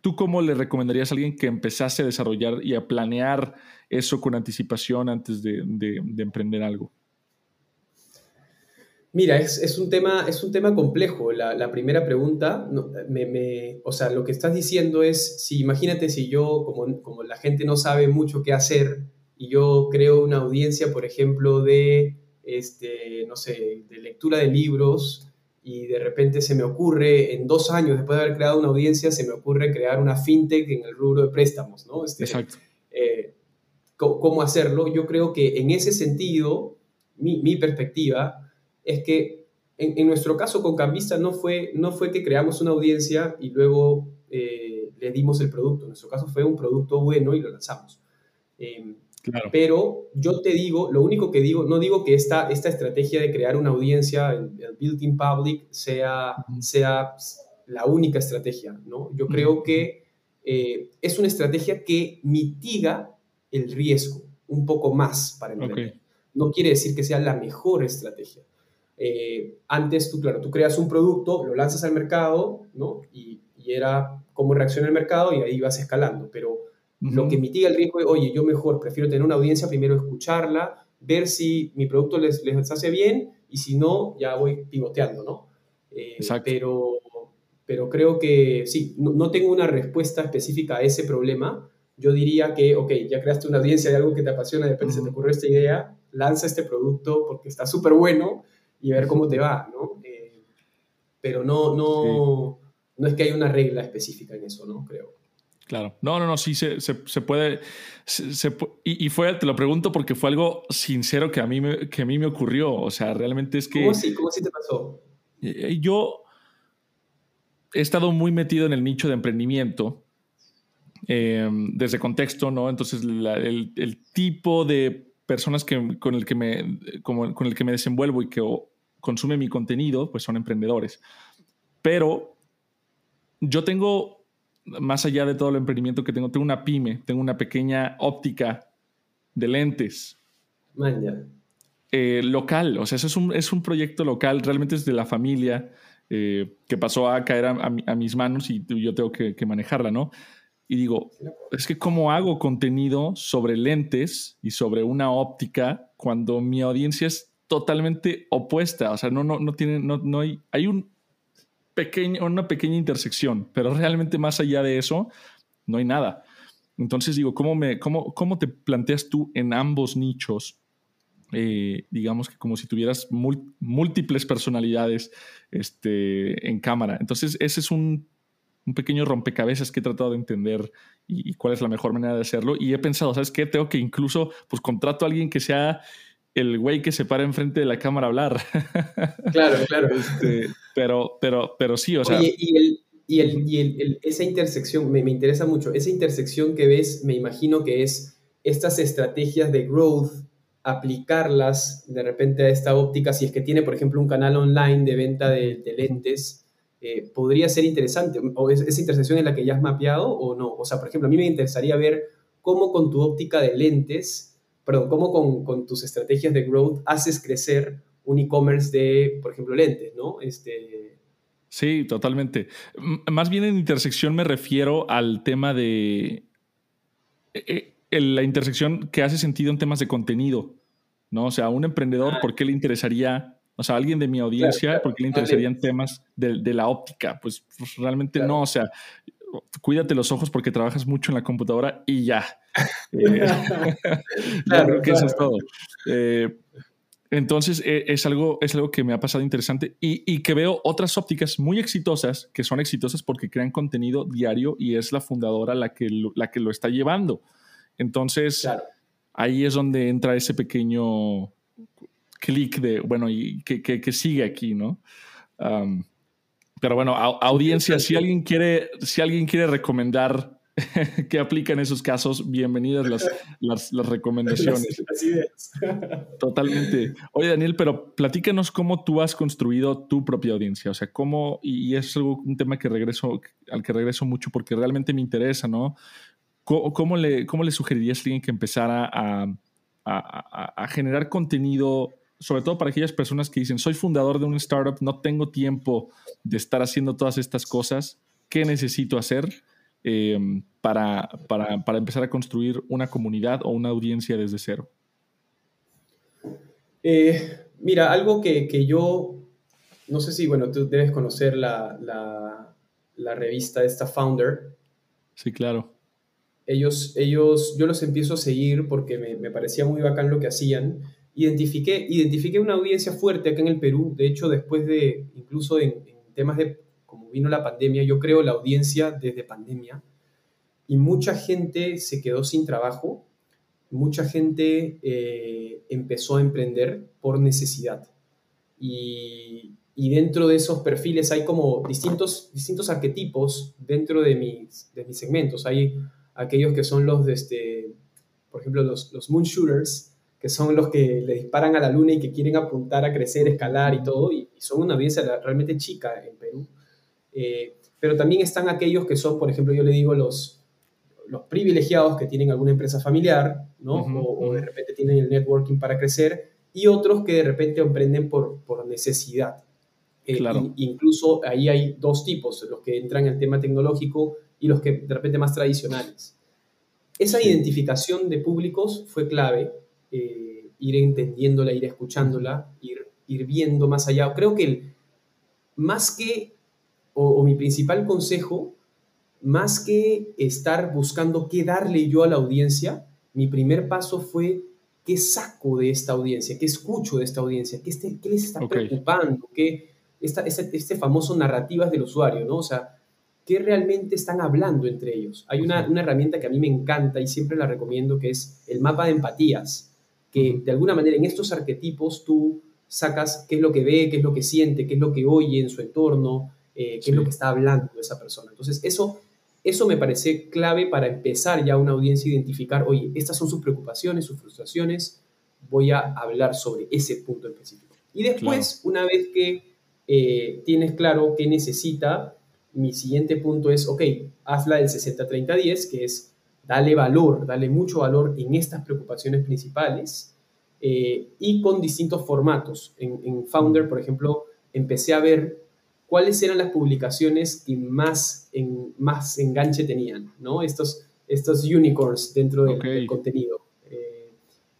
¿tú cómo le recomendarías a alguien que empezase a desarrollar y a planear eso con anticipación antes de, emprender algo? Mira, es, un, tema, es un tema complejo. La, primera pregunta, o sea, lo que estás diciendo es, si imagínate si yo, como, como la gente no sabe mucho qué hacer, y yo creo una audiencia, por ejemplo, de, este, no sé, de lectura de libros, y de repente se me ocurre, en dos años después de haber creado una audiencia, se me ocurre crear una fintech en el rubro de préstamos, ¿no? Este, Exacto. Eh, ¿Cómo hacerlo? Yo creo que en ese sentido, mi, perspectiva es que en, nuestro caso con Cambista no fue, no fue que creamos una audiencia y luego eh, le dimos el producto. En nuestro caso fue un producto bueno y lo lanzamos. Em, pero yo te digo, lo único que digo, no digo que esta, esta estrategia de crear una audiencia, el, built-in public, sea, sea la única estrategia, ¿no? Yo creo que eh, es una estrategia que mitiga el riesgo un poco más para el No quiere decir que sea la mejor estrategia. Eh, antes, tú, claro, tú creas un producto, lo lanzas al mercado, ¿no? Y, y era cómo reacciona el mercado y ahí vas escalando, pero lo que mitiga el riesgo es, oye, yo mejor prefiero tener una audiencia, primero escucharla, ver si mi producto les, les hace bien y si no, ya voy pivoteando, ¿no? Eh, Exacto. Pero, pero creo que sí, no, tengo una respuesta específica a ese problema. Yo diría que, ok, ya creaste una audiencia de algo que te apasiona, de repente se te ocurrió esta idea, lanza este producto porque está súper bueno y ver cómo te va, ¿no? Eh, pero no, no, no es que haya una regla específica en eso, ¿no? Creo. Claro. No, no, no, sí se, se, puede. y, fue, te lo pregunto porque fue algo sincero que a mí me, que a mí me ocurrió. O sea, realmente es que. ¿Cómo así? ¿Cómo así te pasó? Eh, yo he estado muy metido en el nicho de emprendimiento em, desde contexto, ¿no? Entonces, el, tipo de personas que, con, el que me, con el que me desenvuelvo y que consume mi contenido, pues son emprendedores. Pero yo tengo, más allá de todo el emprendimiento que tengo, tengo una pyme, tengo una pequeña óptica de lentes. Eh, local, o sea, eso es un, es un proyecto local, realmente es de la familia eh, que pasó a caer a, mis manos y yo tengo que, manejarla, ¿no? Y digo, es que cómo hago contenido sobre lentes y sobre una óptica cuando mi audiencia es totalmente opuesta, o sea, no, no, no tiene, no, no hay, hay un una pequeña intersección, pero realmente más allá de eso, no hay nada. Entonces digo, ¿cómo, me, cómo, cómo te planteas tú en ambos nichos? Eh, digamos que como si tuvieras múltiples personalidades este, en cámara. Entonces, ese es un, un, pequeño rompecabezas que he tratado de entender y, cuál es la mejor manera de hacerlo. Y he pensado, ¿sabes qué? Tengo que incluso, pues contrato a alguien que sea el güey que se para enfrente de la cámara a hablar. Claro, claro. Este, pero, pero, pero sí, o sea... y el, y, el, y el, esa intersección me, me, interesa mucho. Esa intersección que ves, me imagino que es estas estrategias de growth, aplicarlas de repente a esta óptica, si es que tiene, por ejemplo, un canal online de venta de, lentes, eh, podría ser interesante. ¿O es, esa intersección en la que ya has mapeado o no? O sea, por ejemplo, a mí me interesaría ver cómo con tu óptica de lentes, perdón, cómo con, con tus estrategias de growth haces crecer un e-commerce de, por ejemplo, lentes, ¿no? Este, Sí, totalmente. más bien en intersección me refiero al tema de eh, eh, la intersección que hace sentido en temas de contenido, ¿no? O sea, un emprendedor, ah. ¿por qué le interesaría, o sea, alguien de mi audiencia, ¿por qué le interesarían temas de, la óptica? Pues, pues realmente no, o sea, cuídate los ojos porque trabajas mucho en la computadora y ya. Eh, creo que eso es todo. Entonces eh, es, algo, es algo que me ha pasado interesante y, que veo otras ópticas muy exitosas, que son exitosas porque crean contenido diario y es la fundadora la que lo, la que lo está llevando. Entonces ahí es donde entra ese pequeño clic de, bueno, y que, sigue aquí, ¿no? pero bueno, audiencia, si alguien quiere, si alguien quiere recomendar que aplica en esos casos, bienvenidas las, las, recomendaciones. Así es. Totalmente. Oye, Daniel, pero platícanos cómo tú has construido tu propia audiencia. O sea, cómo, y es un tema que regreso, al que regreso mucho porque realmente me interesa, ¿no? ¿Cómo, le, cómo le sugerirías a alguien que empezara a, a, a generar contenido sobre todo para aquellas personas que dicen, soy fundador de un startup, no tengo tiempo de estar haciendo todas estas cosas, ¿qué necesito hacer? Em, para, para, para, empezar a construir una comunidad o una audiencia desde cero? Eh, mira, algo que, que, yo, no sé si, bueno, tú debes conocer la, la, la revista esta Founder. Sí, claro. Ellos, ellos, yo los empiezo a seguir porque me, me parecía muy bacán lo que hacían. Identifiqué, identifiqué una audiencia fuerte acá en el Perú, de hecho, después de, incluso en, en temas de vino la pandemia, yo creo la audiencia desde pandemia, y mucha gente se quedó sin trabajo, mucha gente eh, empezó a emprender por necesidad. Y, y, dentro de esos perfiles hay como distintos, distintos arquetipos dentro de mis, de mis segmentos. Hay aquellos que son los de, este, por ejemplo, los, los moon shooters, que son los que le disparan a la luna y que quieren apuntar a crecer, escalar y todo, y son una audiencia realmente chica en Perú. Eh, pero también están aquellos que son, por ejemplo, yo le digo los, los privilegiados que tienen alguna empresa familiar, ¿no? o, de repente tienen el networking para crecer, y otros que de repente emprenden por, por necesidad. Eh, claro. incluso ahí hay dos tipos, los que entran en el tema tecnológico y los que de repente más tradicionales. Esa identificación de públicos fue clave, eh, ir entendiéndola, ir escuchándola, ir, ir viendo más allá. Creo que el, más que o, mi principal consejo, más que estar buscando qué darle yo a la audiencia, mi primer paso fue qué saco de esta audiencia, qué escucho de esta audiencia, qué, este, qué les está preocupando, qué esta, este, este, famoso narrativas del usuario, ¿no? O sea, qué realmente están hablando entre ellos. Hay una, una, herramienta que a mí me encanta y siempre la recomiendo, que es el mapa de empatías, que de alguna manera en estos arquetipos tú sacas qué es lo que ve, qué es lo que siente, qué es lo que oye en su entorno, eh, qué es lo que está hablando esa persona. Entonces, eso, eso me parece clave para empezar ya una audiencia a identificar, oye, estas son sus preocupaciones, sus frustraciones, voy a hablar sobre ese punto específico. Y después, una vez que eh, tienes claro qué necesita, mi siguiente punto es, ok, hazla del 60-30-10, que es dale valor, dale mucho valor en estas preocupaciones principales eh, y con distintos formatos. En, Founder, por ejemplo, empecé a ver cuáles eran las publicaciones que más, en, más enganche tenían, ¿no? Estos, estos unicorns dentro del, contenido. Eh,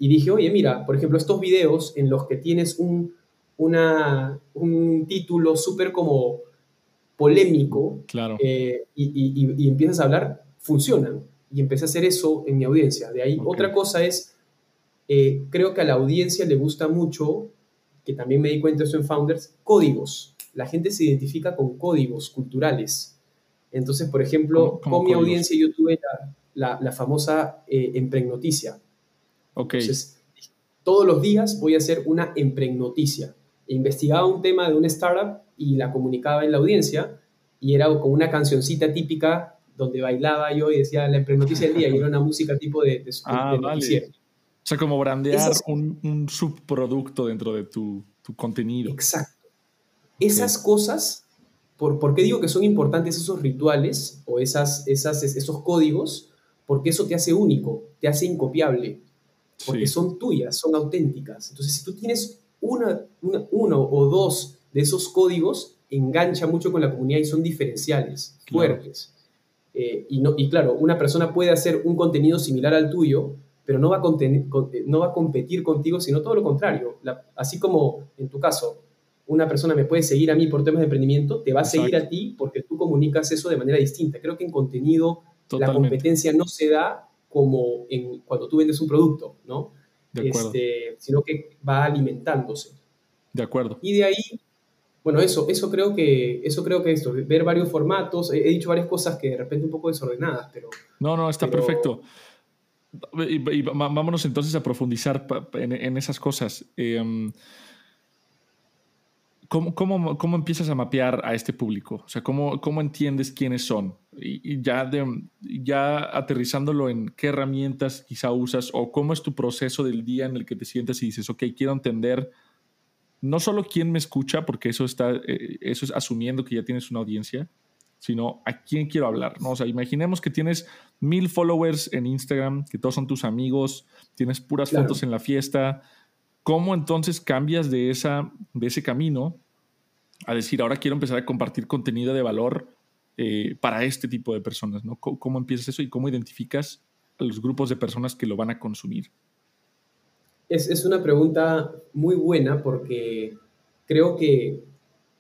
y dije, oye, mira, por ejemplo, estos videos en los que tienes un, una, un título súper como polémico claro. Eh, y, y, empiezas a hablar, funcionan. Y empecé a hacer eso en mi audiencia. De ahí, otra cosa es eh, creo que a la audiencia le gusta mucho, que también me di cuenta de eso en Founders, códigos. La gente se identifica con códigos culturales. Entonces, por ejemplo, con mi audiencia yo tuve la, la, famosa eh, empregnoticia. Ok. Entonces, todos los días voy a hacer una empregnoticia. Investigaba un tema de una startup y la comunicaba en la audiencia y era con una cancioncita típica donde bailaba yo y decía la empregnoticia del día y era una música tipo de, de, ah, o sea, como brandear un, subproducto dentro de tu, contenido. Exacto. Esas cosas, por, ¿por qué digo que son importantes esos rituales o esas, esas, esos códigos? Porque eso te hace único, te hace incopiable, porque son tuyas, son auténticas. Entonces, si tú tienes una, uno o dos de esos códigos, engancha mucho con la comunidad y son diferenciales, fuertes. Eh, y, no, y claro, una persona puede hacer un contenido similar al tuyo, pero no va, a eh, no va a competir contigo, sino todo lo contrario. así como en tu caso, una persona me puede seguir a mí por temas de emprendimiento, te va a seguir a ti porque tú comunicas eso de manera distinta. Creo que en contenido la competencia no se da como en, cuando tú vendes un producto, ¿no? De acuerdo. Este, sino que va alimentándose. De acuerdo. Y de ahí, bueno, eso, eso creo que, eso creo que esto, ver varios formatos, he, dicho varias cosas que de repente un poco desordenadas, pero... No, no, está perfecto. Y, vámonos entonces a profundizar en, esas cosas. Em, ¿cómo, cómo, cómo, empiezas a mapear a este público? O sea, ¿cómo, cómo entiendes quiénes son? Y, ya, de, ya aterrizándolo en qué herramientas quizá usas o cómo es tu proceso del día en el que te sientes y dices, ok, quiero entender no solo quién me escucha, porque eso, está, eh, eso es asumiendo que ya tienes una audiencia, sino a quién quiero hablar, ¿no? O sea, imaginemos que tienes mil followers en Instagram, que todos son tus amigos, tienes puras fotos en la fiesta. ¿Cómo entonces cambias de, esa, de ese camino a decir, ahora quiero empezar a compartir contenido de valor eh, para este tipo de personas, ¿no? ¿Cómo, empiezas eso y cómo identificas a los grupos de personas que lo van a consumir? Es, es una pregunta muy buena porque creo que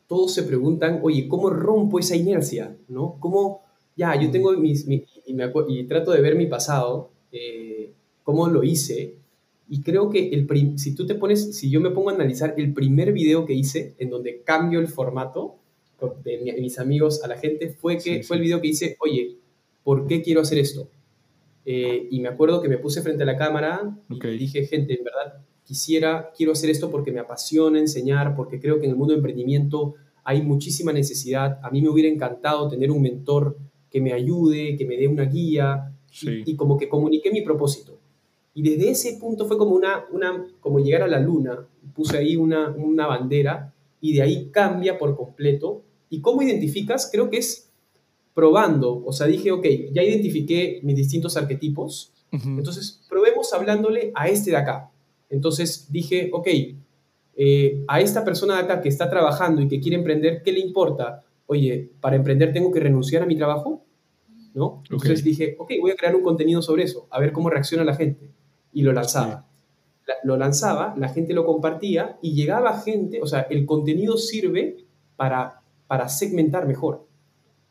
todos se preguntan, oye, ¿cómo rompo esa inercia? ¿No? ¿Cómo, ya, yo tengo mis, y, y, trato de ver mi pasado, eh, cómo lo hice, y creo que el si tú te pones, si yo me pongo a analizar el primer video que hice, en donde cambio el formato de mis amigos a la gente, fue, que, fue el video que hice, oye, ¿por qué quiero hacer esto? Eh, y me acuerdo que me puse frente a la cámara y dije, gente, en verdad, quisiera, quiero hacer esto porque me apasiona enseñar, porque creo que en el mundo de emprendimiento hay muchísima necesidad. A mí me hubiera encantado tener un mentor que me ayude, que me dé una guía y, como que comuniqué mi propósito. Y desde ese punto fue como, una, una, como llegar a la luna. Puse ahí una, una bandera y de ahí cambia por completo. ¿Y cómo identificas? Creo que es probando. O sea, dije, ok, ya identifiqué mis distintos arquetipos. Entonces, probemos hablándole a este de acá. Entonces dije, ok, eh, a esta persona de acá que está trabajando y que quiere emprender, ¿qué le importa? Oye, para emprender tengo que renunciar a mi trabajo, ¿no? Entonces dije, ok, voy a crear un contenido sobre eso, a ver cómo reacciona la gente. Y lo lanzaba. lo lanzaba, la gente lo compartía y llegaba gente, o sea, el contenido sirve para, para segmentar mejor.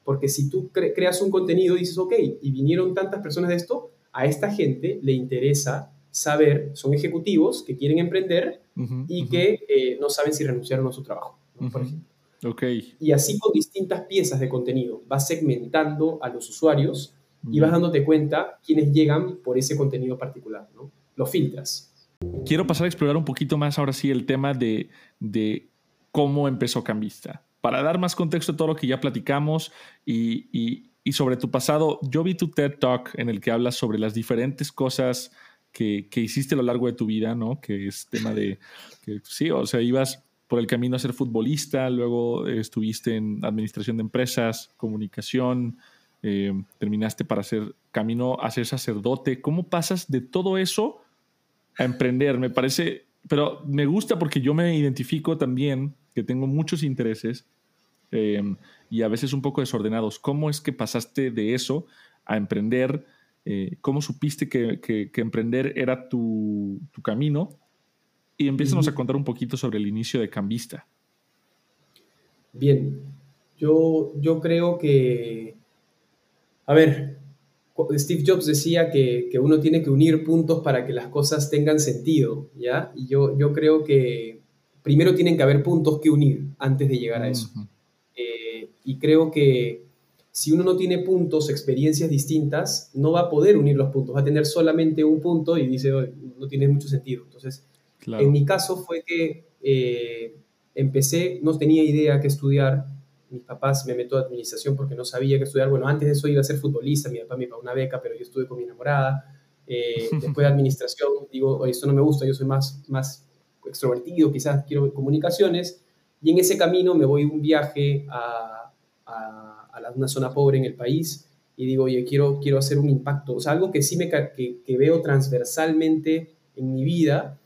Porque si tú creas un contenido y dices, ok, y vinieron tantas personas de esto, a esta gente le interesa saber, son ejecutivos que quieren emprender y que eh, no saben si renunciaron a su trabajo, por ejemplo. Okay. Y así con distintas piezas de contenido, vas segmentando a los usuarios y vas dándote cuenta quiénes llegan por ese contenido particular, ¿no? Lo filtras. Quiero pasar a explorar un poquito más ahora sí el tema de, de cómo empezó Cambista. Para dar más contexto a todo lo que ya platicamos y, y y sobre tu pasado, yo vi tu TED Talk en el que hablas sobre las diferentes cosas que, que hiciste a lo largo de tu vida, ¿no? Que es tema de, que sí, o sea, ibas por el camino a ser futbolista, luego estuviste en administración de empresas, comunicación, eh, terminaste para hacer camino a ser sacerdote. ¿Cómo pasas de todo eso a emprender? Me parece, pero me gusta porque yo me identifico también que tengo muchos intereses eh, y a veces un poco desordenados. ¿Cómo es que pasaste de eso a emprender? Eh, ¿Cómo supiste que, que, emprender era tu, tu camino? Y empiezanos a contar un poquito sobre el inicio de Cambista. Bien, yo, yo creo que, a ver, Steve Jobs decía que, que, uno tiene que unir puntos para que las cosas tengan sentido, ¿ya? Y yo, yo creo que primero tienen que haber puntos que unir antes de llegar a eso. Eh, y creo que si uno no tiene puntos, experiencias distintas, no va a poder unir los puntos, va a tener solamente un punto y dice, no tiene mucho sentido. Entonces, en mi caso fue que eh, empecé, no tenía idea qué estudiar. Mis papás me metió a administración porque no sabía qué estudiar. Bueno, antes de eso iba a ser futbolista, mi papá me pagó una beca, pero yo estuve con mi enamorada. Eh, después de administración, digo, oye, esto no me gusta, yo soy más, más extrovertido, quizás quiero comunicaciones. Y en ese camino me voy un viaje a, a, a una zona pobre en el país y digo, oye, quiero, quiero hacer un impacto. O sea, algo que sí me que, que veo transversalmente en mi vida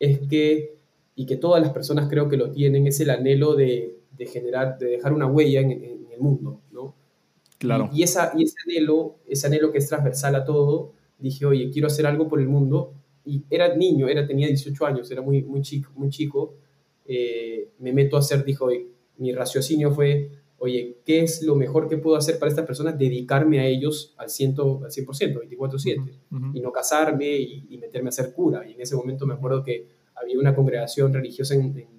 es que, y que todas las personas creo que lo tienen, es el anhelo de, de generar, de dejar una huella en, el mundo, ¿no? Claro. Y, esa, y ese anhelo, ese anhelo que es transversal a todo, dije, oye, quiero hacer algo por el mundo. Y era niño, era, tenía 18 años, era muy, muy chico, muy chico. Eh, me meto a hacer, dijo, mi raciocinio fue, oye, ¿qué es lo mejor que puedo hacer para estas personas? Dedicarme a ellos al, ciento, al 100%, 24/7, y no casarme y, meterme a ser cura. Y en ese momento me acuerdo que había una congregación religiosa en, en,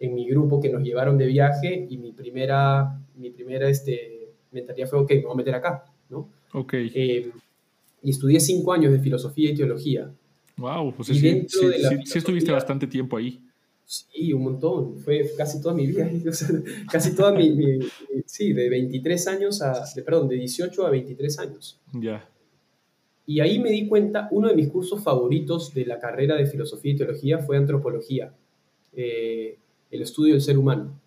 mi grupo que nos llevaron de viaje y mi primera, mi primera este, mentalidad fue, ok, me voy a meter acá, ¿no? Ok. Eh, y estudié cinco años de filosofía y teología. Wow, pues sí, sí, sí, estuviste bastante tiempo ahí. Sí, un montón. Fue casi toda mi vida. casi toda mi, Sí, de 23 años a. perdón, de 18 a 23 años. Ya. Y ahí me di cuenta, uno de mis cursos favoritos de la carrera de filosofía y teología fue antropología, eh, el estudio del ser humano.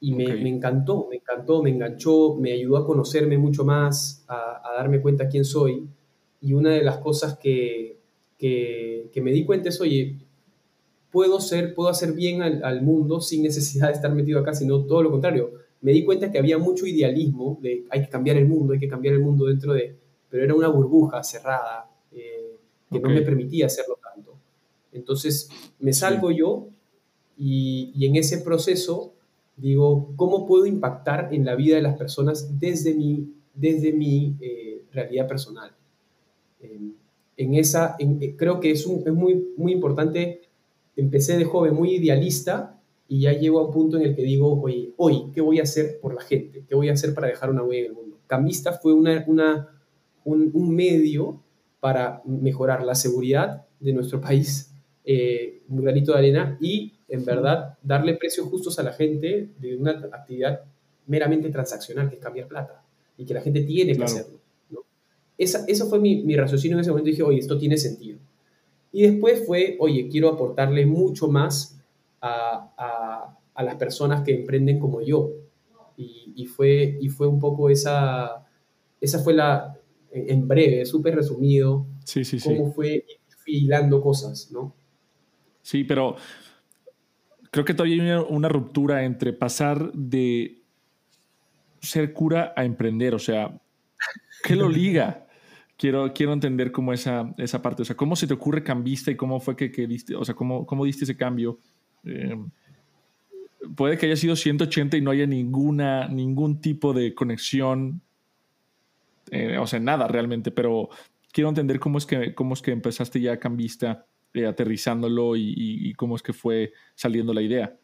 Y me, me, encantó, me encantó, me enganchó, me ayudó a conocerme mucho más, a, a darme cuenta quién soy. Y una de las cosas que, que, que me di cuenta es, oye, puedo, ser, puedo hacer bien al, mundo sin necesidad de estar metido acá, sino todo lo contrario. Me di cuenta que había mucho idealismo de hay que cambiar el mundo, hay que cambiar el mundo dentro de, pero era una burbuja cerrada eh, que no me permitía hacerlo tanto. Entonces me salgo yo y, y, en ese proceso digo, ¿cómo puedo impactar en la vida de las personas desde mi, desde mi eh, realidad personal? en esa, eh, creo que es, un, es muy, muy importante empecé de joven muy idealista y ya llego a un punto en el que digo, oye, hoy, ¿qué voy a hacer por la gente? ¿Qué voy a hacer para dejar una huella en el mundo? Cambista fue una, una, un, medio para mejorar la seguridad de nuestro país, eh, un granito de arena, y en verdad darle precios justos a la gente de una actividad meramente transaccional, que es cambiar plata, y que la gente tiene que hacerlo. Esa, eso fue mi, mi raciocinio en ese momento. Dije, oye, esto tiene sentido. Y después fue, oye, quiero aportarle mucho más a, a, las personas que emprenden como yo. Y, y, fue, y fue un poco esa, esa fue la, en breve, súper resumido, sí, sí, cómo fue hilando cosas, ¿no? Sí, pero creo que todavía hay una, ruptura entre pasar de ser cura a emprender, o sea, ¿qué lo liga? quiero, quiero entender cómo esa, esa parte, o sea, cómo se te ocurre cambista y cómo fue que, que diste, o sea, cómo, cómo diste ese cambio. Eh, puede que haya sido 180 y no haya ninguna, ningún tipo de conexión, eh, o sea, nada realmente, pero quiero entender cómo es que, cómo es que empezaste ya cambista, eh, aterrizándolo y, y cómo es que fue saliendo la idea.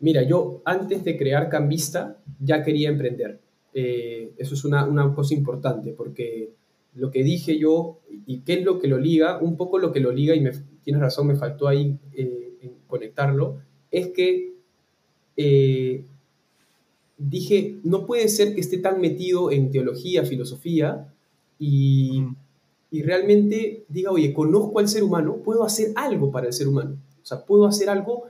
Mira, yo antes de crear Cambista ya quería emprender. Eh, eso es una, una, cosa importante, porque lo que dije yo, y qué es lo que lo liga, un poco lo que lo liga, y me, tienes razón, me faltó ahí eh, en conectarlo, es que dije, no puede ser que esté tan metido en teología, filosofía, y, y realmente diga, oye, conozco al ser humano, puedo hacer algo para el ser humano. O sea, puedo hacer algo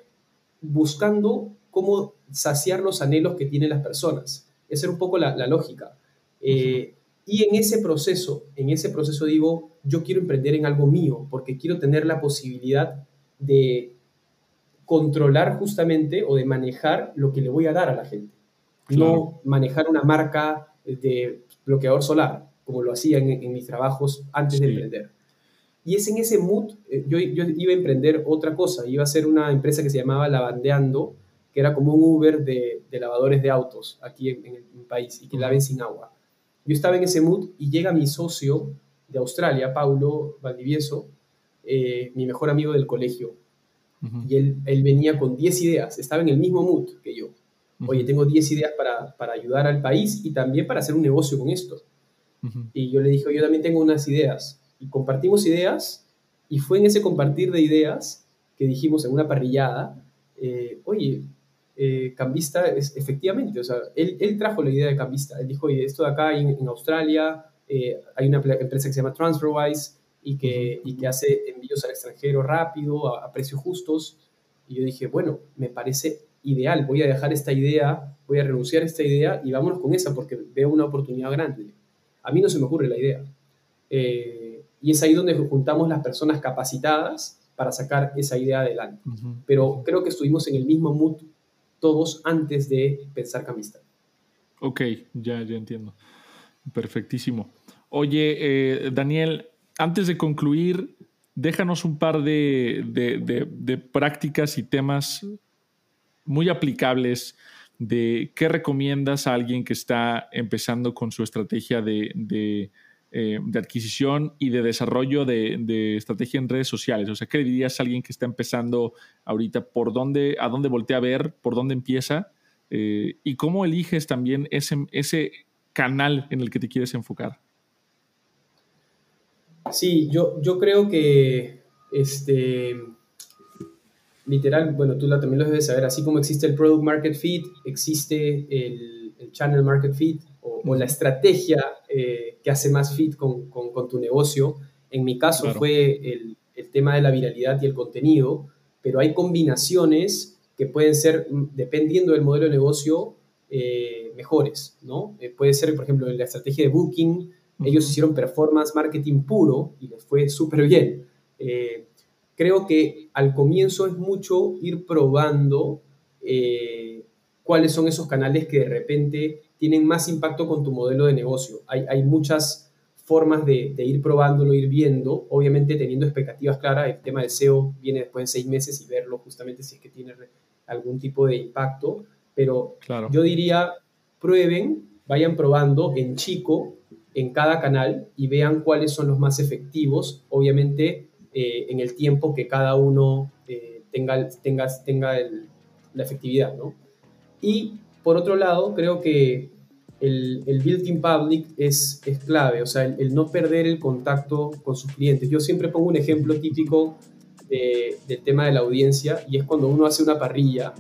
buscando cómo saciar los anhelos que tienen las personas. Esa era un poco la, lógica. Eh, y en ese proceso, en ese proceso digo, yo quiero emprender en algo mío, porque quiero tener la posibilidad de controlar justamente o de manejar lo que le voy a dar a la gente. No manejar una marca de bloqueador solar, como lo hacía en, mis trabajos antes de emprender. Y es en ese mood, eh, yo, yo, iba a emprender otra cosa, iba a ser una empresa que se llamaba Lavandeando, que era como un Uber de, lavadores de autos aquí en, el país y que laven sin agua. Yo estaba en ese mood y llega mi socio de Australia, Paulo Valdivieso, eh, mi mejor amigo del colegio. Y él, él, venía con 10 ideas, estaba en el mismo mood que yo. Oye, tengo 10 ideas para, para, ayudar al país y también para hacer un negocio con esto. Y yo le dije, yo también tengo unas ideas. Y compartimos ideas y fue en ese compartir de ideas que dijimos en una parrillada, eh, oye, eh, Cambista es efectivamente, o sea, él, él, trajo la idea de Cambista. Él dijo, oye, esto de acá en, Australia eh, hay una empresa que se llama TransferWise y que, y que hace envíos al extranjero rápido, a, precios justos. Y yo dije, bueno, me parece ideal, voy a dejar esta idea, voy a renunciar a esta idea y vámonos con esa porque veo una oportunidad grande. A mí no se me ocurre la idea. Eh, y es ahí donde juntamos las personas capacitadas para sacar esa idea adelante. Pero creo que estuvimos en el mismo mood todos antes de pensar cambista. Ok, ya, ya entiendo. Perfectísimo. Oye, eh, Daniel, antes de concluir, déjanos un par de, de, prácticas y temas muy aplicables de qué recomiendas a alguien que está empezando con su estrategia de, eh, adquisición y de desarrollo de, estrategia en redes sociales. O sea, ¿qué le dirías a alguien que está empezando ahorita? ¿Por dónde, a dónde voltea a ver? ¿Por dónde empieza? Eh, ¿Y cómo eliges también ese, ese canal en el que te quieres enfocar? Sí, yo, yo creo que este, literal, bueno, tú también lo debes saber, así como existe el Product Market Fit, existe el, Channel Market Fit o, la estrategia eh, que hace más fit con, con, tu negocio. En mi caso fue el, el, tema de la viralidad y el contenido, pero hay combinaciones que pueden ser, mm, dependiendo del modelo de negocio, eh, mejores, ¿no? Eh, puede ser, por ejemplo, la estrategia de Booking, ellos hicieron performance marketing puro y les fue súper bien. Eh, creo que al comienzo es mucho ir probando eh, cuáles son esos canales que de repente tienen más impacto con tu modelo de negocio. Hay, hay muchas formas de, ir probándolo, ir viendo, obviamente teniendo expectativas claras. El tema de SEO viene después de seis meses y verlo justamente si es que tiene algún tipo de impacto. Pero claro. yo diría, prueben, vayan probando en chico en cada canal y vean cuáles son los más efectivos, obviamente eh, en el tiempo que cada uno eh, tenga, tenga, tenga la efectividad. ¿no? Y por otro lado, creo que el, el building public es, es clave, o sea, el, no perder el contacto con sus clientes. Yo siempre pongo un ejemplo típico del tema de la audiencia y es cuando uno hace una parrilla,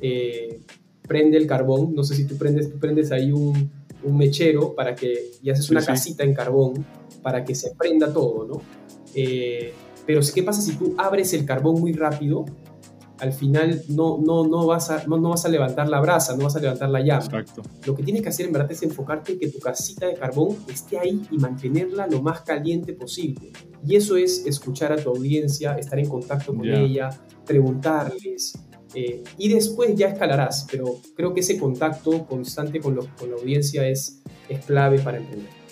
eh, prende el carbón, no sé si tú prendes, tú prendes ahí un, un mechero para que, y haces una casita en carbón para que se prenda todo, ¿no? Eh, pero ¿qué pasa si tú abres el carbón muy rápido? Al final no, no, no, vas a, no, vas a levantar la brasa, no vas a levantar la llama. Exacto. Lo que tienes que hacer en verdad es enfocarte en que tu casita de carbón esté ahí y mantenerla lo más caliente posible. Y eso es escuchar a tu audiencia, estar en contacto con ella, preguntarles, eh, y después ya escalarás, pero creo que ese contacto constante con, con la audiencia es, es clave para emprender.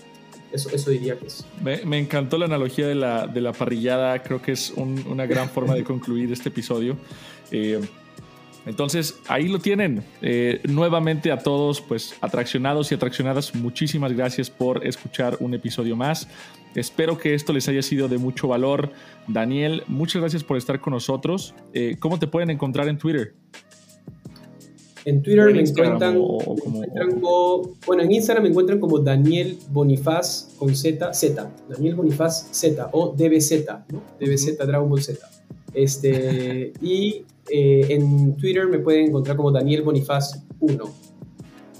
Eso, diría que es. Me, me encantó la analogía de la, de la parrillada, creo que es una gran forma de concluir este episodio. Eh, entonces, ahí lo tienen. Eh, nuevamente a todos, pues atraccionados y atraccionadas, muchísimas gracias por escuchar un episodio más. Espero que esto les haya sido de mucho valor. Daniel, muchas gracias por estar con nosotros. Eh, ¿Cómo te pueden encontrar en Twitter? En Twitter me encuentran, bueno, en Instagram me encuentran como Daniel Bonifaz con Z, Z, Daniel Bonifaz Z o DBZ, ¿no? DBZ Dragon Ball Z. Este, y eh, en Twitter me pueden encontrar como Daniel Bonifaz 1.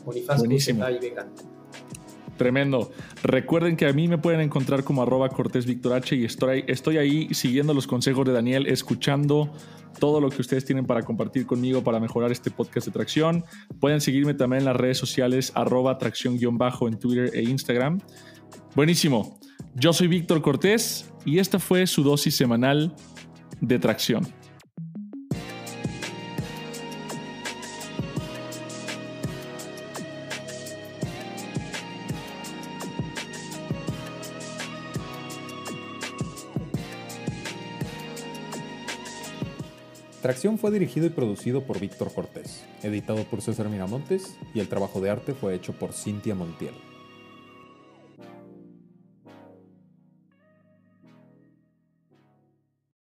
Bonifacio Buenísimo. Z y Becan. Tremendo. Recuerden que a mí me pueden encontrar como arroba Cortés Víctor H y estoy, estoy ahí siguiendo los consejos de Daniel, escuchando todo lo que ustedes tienen para compartir conmigo para mejorar este podcast de tracción. Pueden seguirme también en las redes sociales arroba tracción-bajo en Twitter e Instagram. Buenísimo. Yo soy Víctor Cortés y esta fue su dosis semanal de tracción. Tracción fue dirigido y producido por Víctor Cortés, editado por César Miramontes y el trabajo de arte fue hecho por Cintia Montiel.